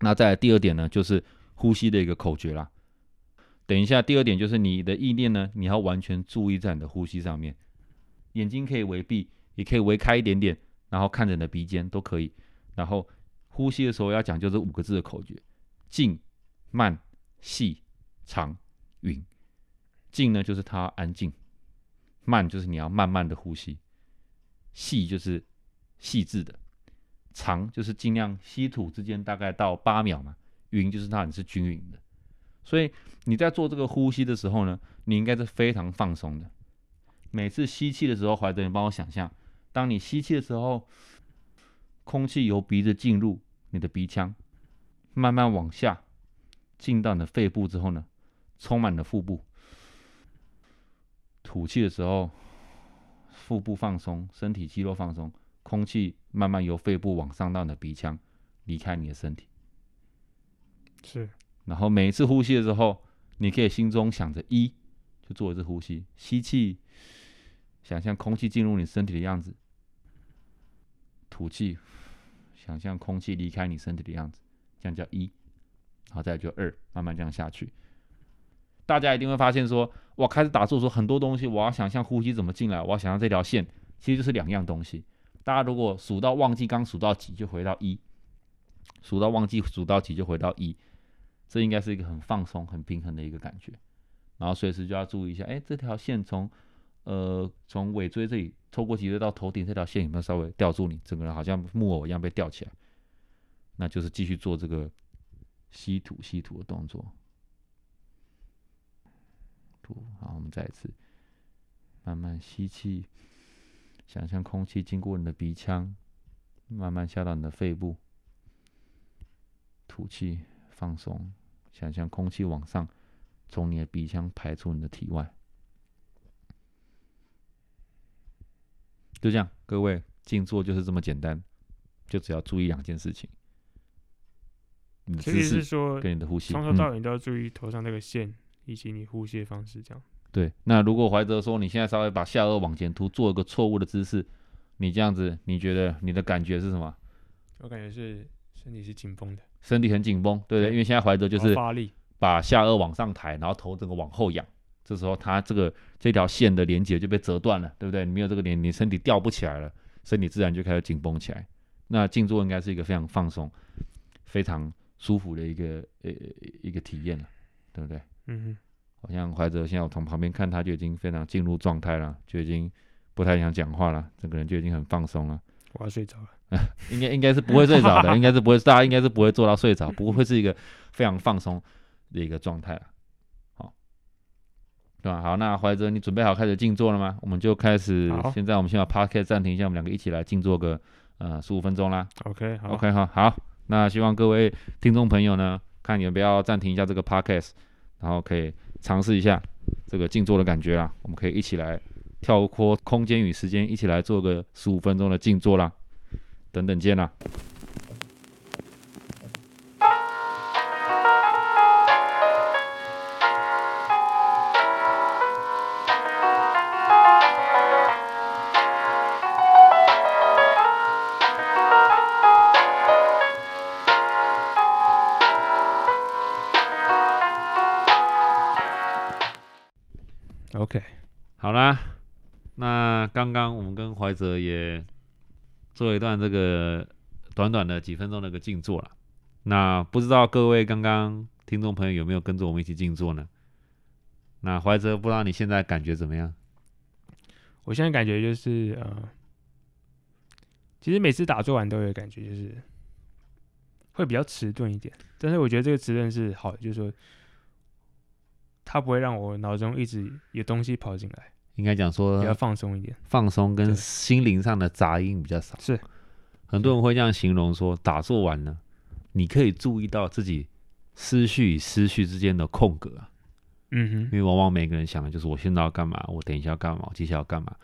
那在第二点呢，就是呼吸的一个口诀啦。等一下，第二点就是你的意念呢，你要完全注意在你的呼吸上面，眼睛可以微闭，也可以微开一点点，然后看着你的鼻尖都可以，然后呼吸的时候要讲究这五个字的口诀。静、慢、细、长、匀。静呢，就是它安静；慢就是你要慢慢的呼吸；细就是细致的；长就是尽量吸吐之间大概到八秒嘛；匀就是它你是均匀的。所以你在做这个呼吸的时候呢，你应该是非常放松的。每次吸气的时候，怀德，你帮我想象，当你吸气的时候，空气由鼻子进入你的鼻腔。慢慢往下进到你的肺部之后呢，充满了腹部。吐气的时候，腹部放松，身体肌肉放松，空气慢慢由肺部往上到你的鼻腔，离开你的身体。是。然后每一次呼吸的时候，你可以心中想着一，就做一次呼吸，吸气，想象空气进入你身体的样子；吐气，想象空气离开你身体的样子。这样叫一，然后再就二，慢慢这样下去。大家一定会发现说，我开始打坐说很多东西，我要想象呼吸怎么进来，我要想象这条线，其实就是两样东西。大家如果数到忘记刚数到几，就回到一；数到忘记数到几，就回到一。这应该是一个很放松、很平衡的一个感觉。然后随时就要注意一下，哎，这条线从呃从尾椎这里透过脊椎到头顶这条线有没有稍微吊住你，整个人好像木偶一样被吊起来。那就是继续做这个吸吐吸吐的动作，吐好，我们再一次慢慢吸气，想象空气经过你的鼻腔，慢慢下到你的肺部，吐气放松，想象空气往上从你的鼻腔排出你的体外，就这样，各位静坐就是这么简单，就只要注意两件事情。其实是说，跟你的呼吸，从头到尾都要注意头上那个线，以及你呼吸的方式，这样。对，那如果怀哲说你现在稍微把下颚往前凸，做一个错误的姿势，你这样子，你觉得你的感觉是什么？我感觉是身体是紧绷的，身体很紧绷，对对，因为现在怀哲就是发力，把下颚往上抬，然后头整个往后仰，这时候他这个这条线的连接就被折断了，对不对？你没有这个连，你身体吊不起来了，身体自然就开始紧绷起来。那静坐应该是一个非常放松，非常。舒服的一个呃一个体验了，对不对？嗯哼，好像怀哲现在我从旁边看他就已经非常进入状态了，就已经不太想讲话了，整个人就已经很放松了。我要睡着了，应该应该是不会睡着的，应该是不会，大家应该是不会做到睡着，不过会是一个非常放松的一个状态了。好，对吧？好，那怀哲，你准备好开始静坐了吗？我们就开始。现在我们先把 p a r k e t 暂停一下，我们两个一起来静坐个呃十五分钟啦。OK，好，OK，好，好。那希望各位听众朋友呢，看你们不要暂停一下这个 podcast，然后可以尝试一下这个静坐的感觉啦。我们可以一起来跳脱空间与时间，一起来做个十五分钟的静坐啦。等等见啦。OK，好啦，那刚刚我们跟怀哲也做一段这个短短的几分钟的一个静坐了。那不知道各位刚刚听众朋友有没有跟着我们一起静坐呢？那怀哲，不知道你现在感觉怎么样？我现在感觉就是呃，其实每次打坐完都有感觉，就是会比较迟钝一点。但是我觉得这个迟钝是好的，就是说它不会让我脑中一直有东西跑进来，应该讲比较放松一点。放松跟心灵上的杂音比较少。是，很多人会这样形容说，打坐完呢，你可以注意到自己思绪与思绪之间的空格啊。嗯哼，因为往往每个人想的就是我现在要干嘛，我等一下要干嘛，我接下来要干嘛。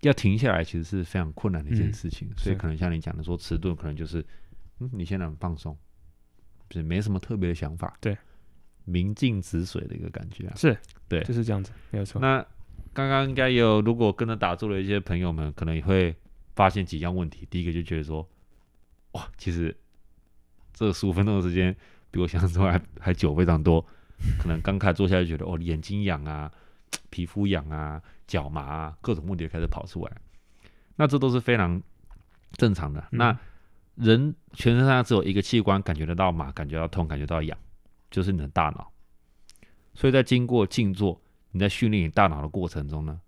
要停下来其实是非常困难的一件嗯事情，所以可能像你讲的说迟钝，可能就是嗯你现在很放松，就是没什么特别的想法，对，明镜止水的一个感觉啊。是，对就是这样子，没有错。那刚刚应该也有，如果跟着打坐的一些朋友们，可能也会发现几样问题。第一个就觉得说，哇，其实这十五分钟的时间比我想象中还还久非常多。可能刚开始坐下来就觉得哦，眼睛痒啊，皮肤痒啊，脚麻啊，各种问题开始跑出来。那这都是非常正常的。嗯那人全身上下只有一个器官感觉得到麻，感觉到痛，感觉到痒，就是你的大脑。所以在经过静坐，你在训练你大脑的过程中呢，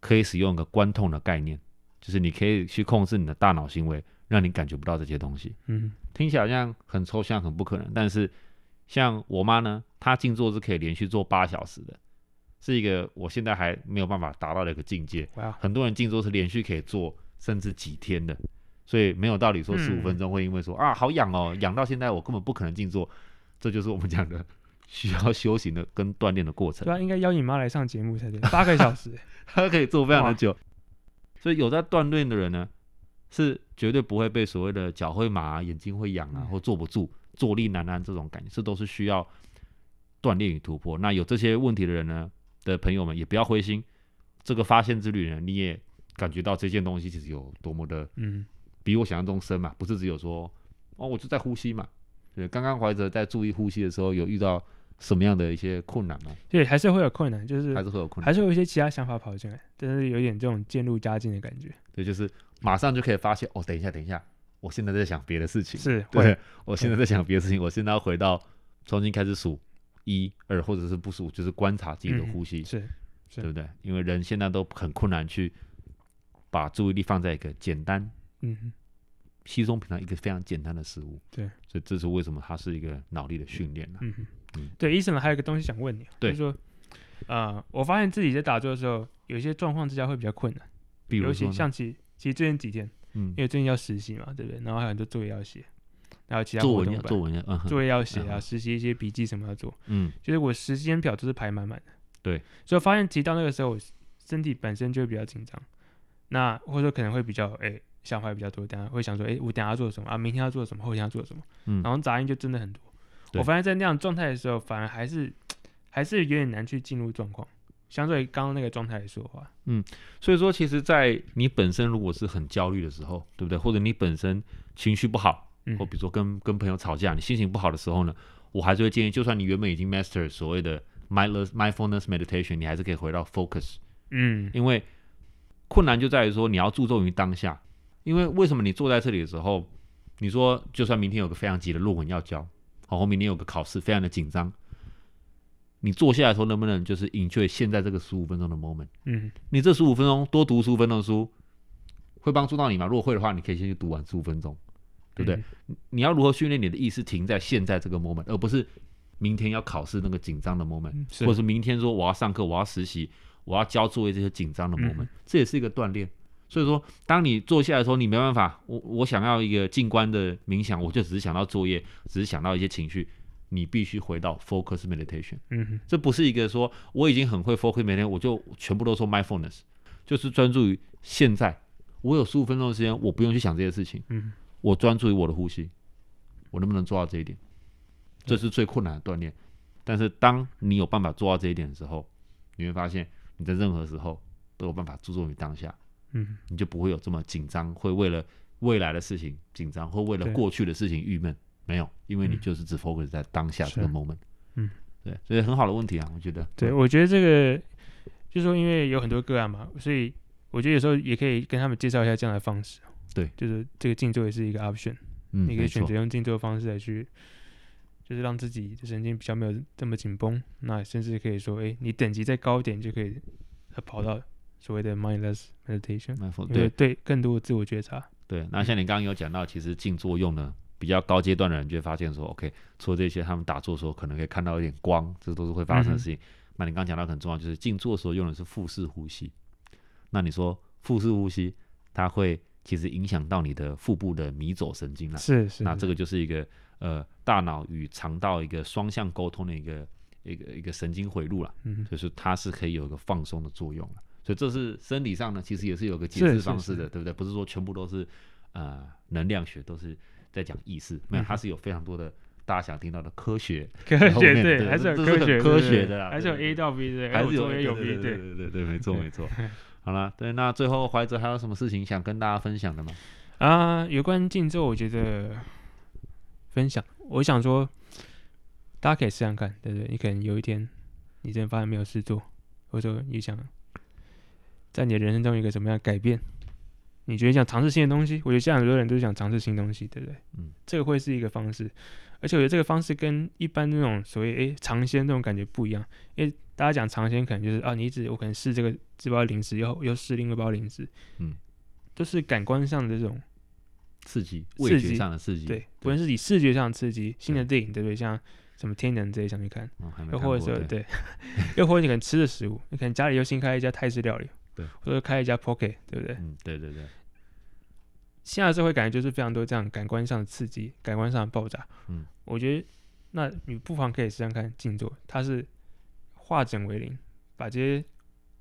可以使用一个关痛的概念，就是你可以去控制你的大脑行为，让你感觉不到这些东西。嗯听起来好像很抽象、很不可能，但是像我妈呢，她静坐是可以连续做八小时的，是一个我现在还没有办法达到的一个境界。哇，很多人静坐是连续可以做甚至几天的，所以没有道理说十五嗯分钟会因为说、啊好痒哦，痒到现在我根本不可能静坐，这就是我们讲的需要修行的跟锻炼的过程对。啊，应该邀你妈来上节目才对，八个小时，她可以做非常的久。所以有在锻炼的人呢，是绝对不会被所谓的脚会麻、啊、眼睛会痒啊，嗯或坐不住、坐立难安这种感觉，这都是需要锻炼与突破。那有这些问题的人呢的朋友们，也不要灰心。这个发现之旅呢，你也感觉到这件东西其实有多么的嗯，比我想象中深嘛，不是只有说哦，我就在呼吸嘛。对，刚刚怀哲在注意呼吸的时候，有遇到什么样的一些困难吗？对，还是会有困难，就是还是会有困难？还是会有一些其他想法跑进来，但是有点这种渐入佳境的感觉。对，就是马上就可以发现哦，等一下，等一下，我现在在想别的事情。是，对，，我现在在想别的事情，我现在要回到重新开始数一二，或者是不数，就是观察自己的嗯呼吸，是，是对不对？因为人现在都很困难去把注意力放在一个简单、嗯哼，稀松平常一个非常简单的事物。对，所以这是为什么它是一个脑力的训练呢、嗯哼嗯，对，医生还有一个东西想问你，就是说，呃，我发现自己在打坐的时候，有一些状况之下会比较困难，比如说呢，像其其实最近几天，嗯。因，为最近要实习嘛，对不对？然后还有很多作业要写，然后其他作文作文要，嗯，作业要写啊，嗯实习一些笔记什么要做，嗯，就是我时间表都是排满满的。对，所以我发现提到那个时候，我身体本身就会比较紧张，那或者说可能会比较哎、想法比较多，等下会想说哎、我等下要做什么啊，明天要做什么，后天要做什么，嗯。然后杂音就真的很多。对。我发现在那样状态的时候，反而还是还是有点难去进入状况，相对于刚刚那个状态来说的话，嗯所以说，其实，在你本身如果是很焦虑的时候，对不对？或者你本身情绪不好，嗯或比如说跟跟朋友吵架，你心情不好的时候呢，我还是会建议，就算你原本已经 master 所谓的 mindless mindfulness meditation，你还是可以回到 focus，嗯。因为困难就在于说你要注重于当下。因为为什么你坐在这里的时候，你说就算明天有个非常急的论文要交，好，我明天有个考试非常的紧张，你坐下来的时候能不能就是 enjoy 现在这个十五分钟的 moment？嗯你这十五分钟多读十五分钟的书，会帮助到你吗？如果会的话，你可以先去读完十五分钟，对不对？嗯你要如何训练你的意识停在现在这个 moment，而不是明天要考试那个紧张的 moment，、嗯或者是明天说我要上课、我要实习、我要交作业这些紧张的 moment，、嗯这也是一个锻炼。所以说，当你坐下来的时候，你没办法，我我想要一个静观的冥想，我就只是想到作业，只是想到一些情绪，你必须回到 focus meditation。嗯哼这不是一个说我已经很会 focus meditation，我就全部都说 mindfulness，就是专注于现在。我有十五分钟的时间，我不用去想这些事情，嗯我专注于我的呼吸，我能不能做到这一点？这是最困难的锻炼。但是当你有办法做到这一点的时候，你会发现你在任何时候都有办法注重于当下，嗯你就不会有这么紧张，会为了未来的事情紧张，或为了过去的事情郁闷。没有，因为你嗯就是只 focus 在当下这个 moment。嗯，对，所以很好的问题啊，我觉得。对，我觉得这个就是说，因为有很多个案嘛，所以我觉得有时候也可以跟他们介绍一下这样的方式。对，就是这个静坐也是一个 option，嗯，你可以选择用静坐方式来去，就是让自己的神经比较没有这么紧绷。那甚至可以说，哎，你等级再高一点，就可以呃跑到所谓的 mindless 为对对更多的自我觉察。对。那像你刚刚有讲到，其实静坐用的比较高阶段的人，就会发现说，OK，除了这些，他们打坐的时候可能可以看到一点光，这都是会发生的事情。那你刚刚讲到很重要，就是静坐的时候用的是腹式呼吸。那你说腹式呼吸，它会其实影响到你的腹部的迷走神经了。是是，那这个就是一个呃大脑与肠道一个双向沟通的一个一个一个神经回路了，嗯，就是它是可以有一个放松的作用的。所以这是生理上呢，其实也是有个解释是是是方式的，对不对？不是说全部都是呃能量学都是在讲意识，没有，嗯哼它是有非常多的大家想听到的科学，科学对对，还是有科学科学的啦还是有 A 到 B 的，还是有 A 有 B 对对对对对，没错没错。好了，对，那最后怀哲还有什么事情想跟大家分享的吗？啊，有关静坐，我觉得分享，我想说，大家可以试想看，对不对？你可能有一天，你真的发现没有事做，或者说你想在你的人生中有一个什么样的改变，你觉得想尝试新的东西，我觉得现在很多人都是想尝试新东西，对不对？嗯，这个会是一个方式，而且我觉得这个方式跟一般那种所谓诶尝鲜那种感觉不一样，因为大家讲尝鲜可能就是啊，你一直我可能试这个这包零食，又又试另一包零食，嗯，都是感官上的这种。刺激，刺味觉上的刺激，对，不论是以视觉上的刺激，新的电影，对不对？像什么天能这些想去看，又或者说对，又或者你可能吃的食物，你可能家里又新开一家泰式料理，对，或者开一家 Pocket，对不对？嗯，对对对，现在社会感觉就是非常多这样感官上的刺激，感官上的爆炸。嗯，我觉得那你不妨可以试试看静坐，它是化整为零，把这些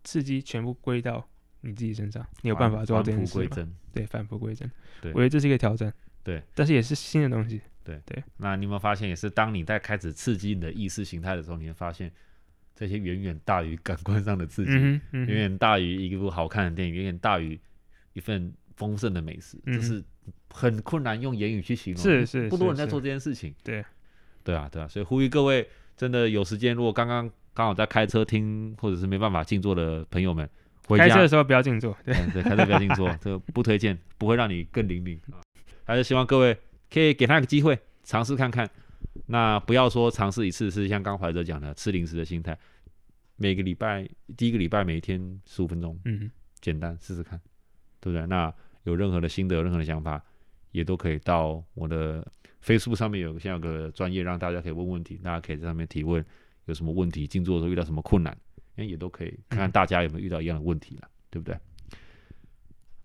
刺激全部归到你自己身上，你有办法做到这件事吗？归真。对，返璞归真。对我觉得这是一个挑战。对，但是也是新的东西。对对那你有没有发现，也是当你在开始刺激你的意识形态的时候，你会发现这些远远大于感官上的刺激，嗯，嗯，远远大于一部好看的电影，远远大于一份丰盛的美食，嗯这是很困难用言语去形容。是是不多人在做这件事情。对，对啊，对啊，所以呼吁各位真的有时间，如果刚刚刚好在开车听，或者是没办法静坐的朋友们，回家开车的时候不要静坐。对，开车不要静坐，这个不推荐，不会让你更灵敏啊。还是希望各位可以给他一个机会，尝试看看。那不要说尝试一次是像刚怀哲讲的吃零食的心态，每个礼拜第一个礼拜每一天十五分钟，嗯，简单试试看，对不对？那有任何的心得、有任何的想法，也都可以到我的 Facebook 上面有现在有个专业，让大家可以问问题，大家可以在上面提问，有什么问题，静坐的时候遇到什么困难，哎，也都可以看看嗯大家有没有遇到一样的问题了，对不对？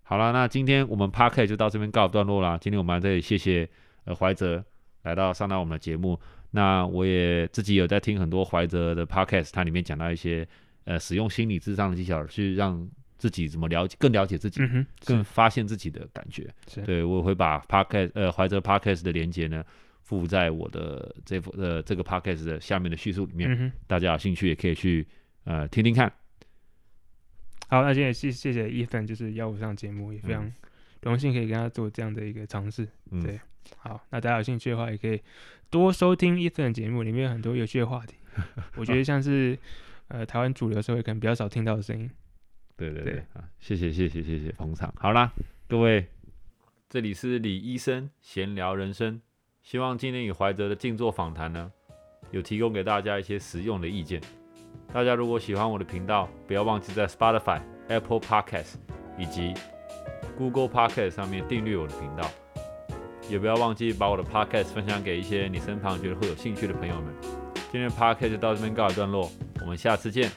好了，那今天我们 p a r k 就到这边告一段落啦。今天我们在这里谢谢呃怀哲来到上到我们的节目。那我也自己有在听很多怀哲的 podcast，它里面讲到一些呃使用心理智商的技巧，去让自己怎么了解更了解自己，嗯，更发现自己的感觉。对我会把 podcast 呃怀哲 podcast 的连接呢附在我的这幅呃这个 podcast 的下面的叙述里面，嗯。大家有兴趣也可以去呃听听看。好，那今天也谢谢谢 Ethan，就是邀我上节目，也非常荣幸可以跟他做这样的一个尝试。嗯对好，那大家有兴趣的话，也可以多收听 Ethan 的节目，里面有很多有趣的话题。我觉得像是呃台湾主流社会可能比较少听到的声音。对对对对，啊，谢谢谢谢谢谢捧场。好啦，各位，这里是李医生闲聊人生，希望今天与怀哲的静坐访谈呢，有提供给大家一些实用的意见。大家如果喜欢我的频道，不要忘记在 Spotify、Apple Podcast 以及 Google Podcast 上面订阅我的频道，也不要忘记把我的 Podcast 分享给一些你身旁觉得会有兴趣的朋友们。今天的 Podcast 就到这边告一段落，我们下次见，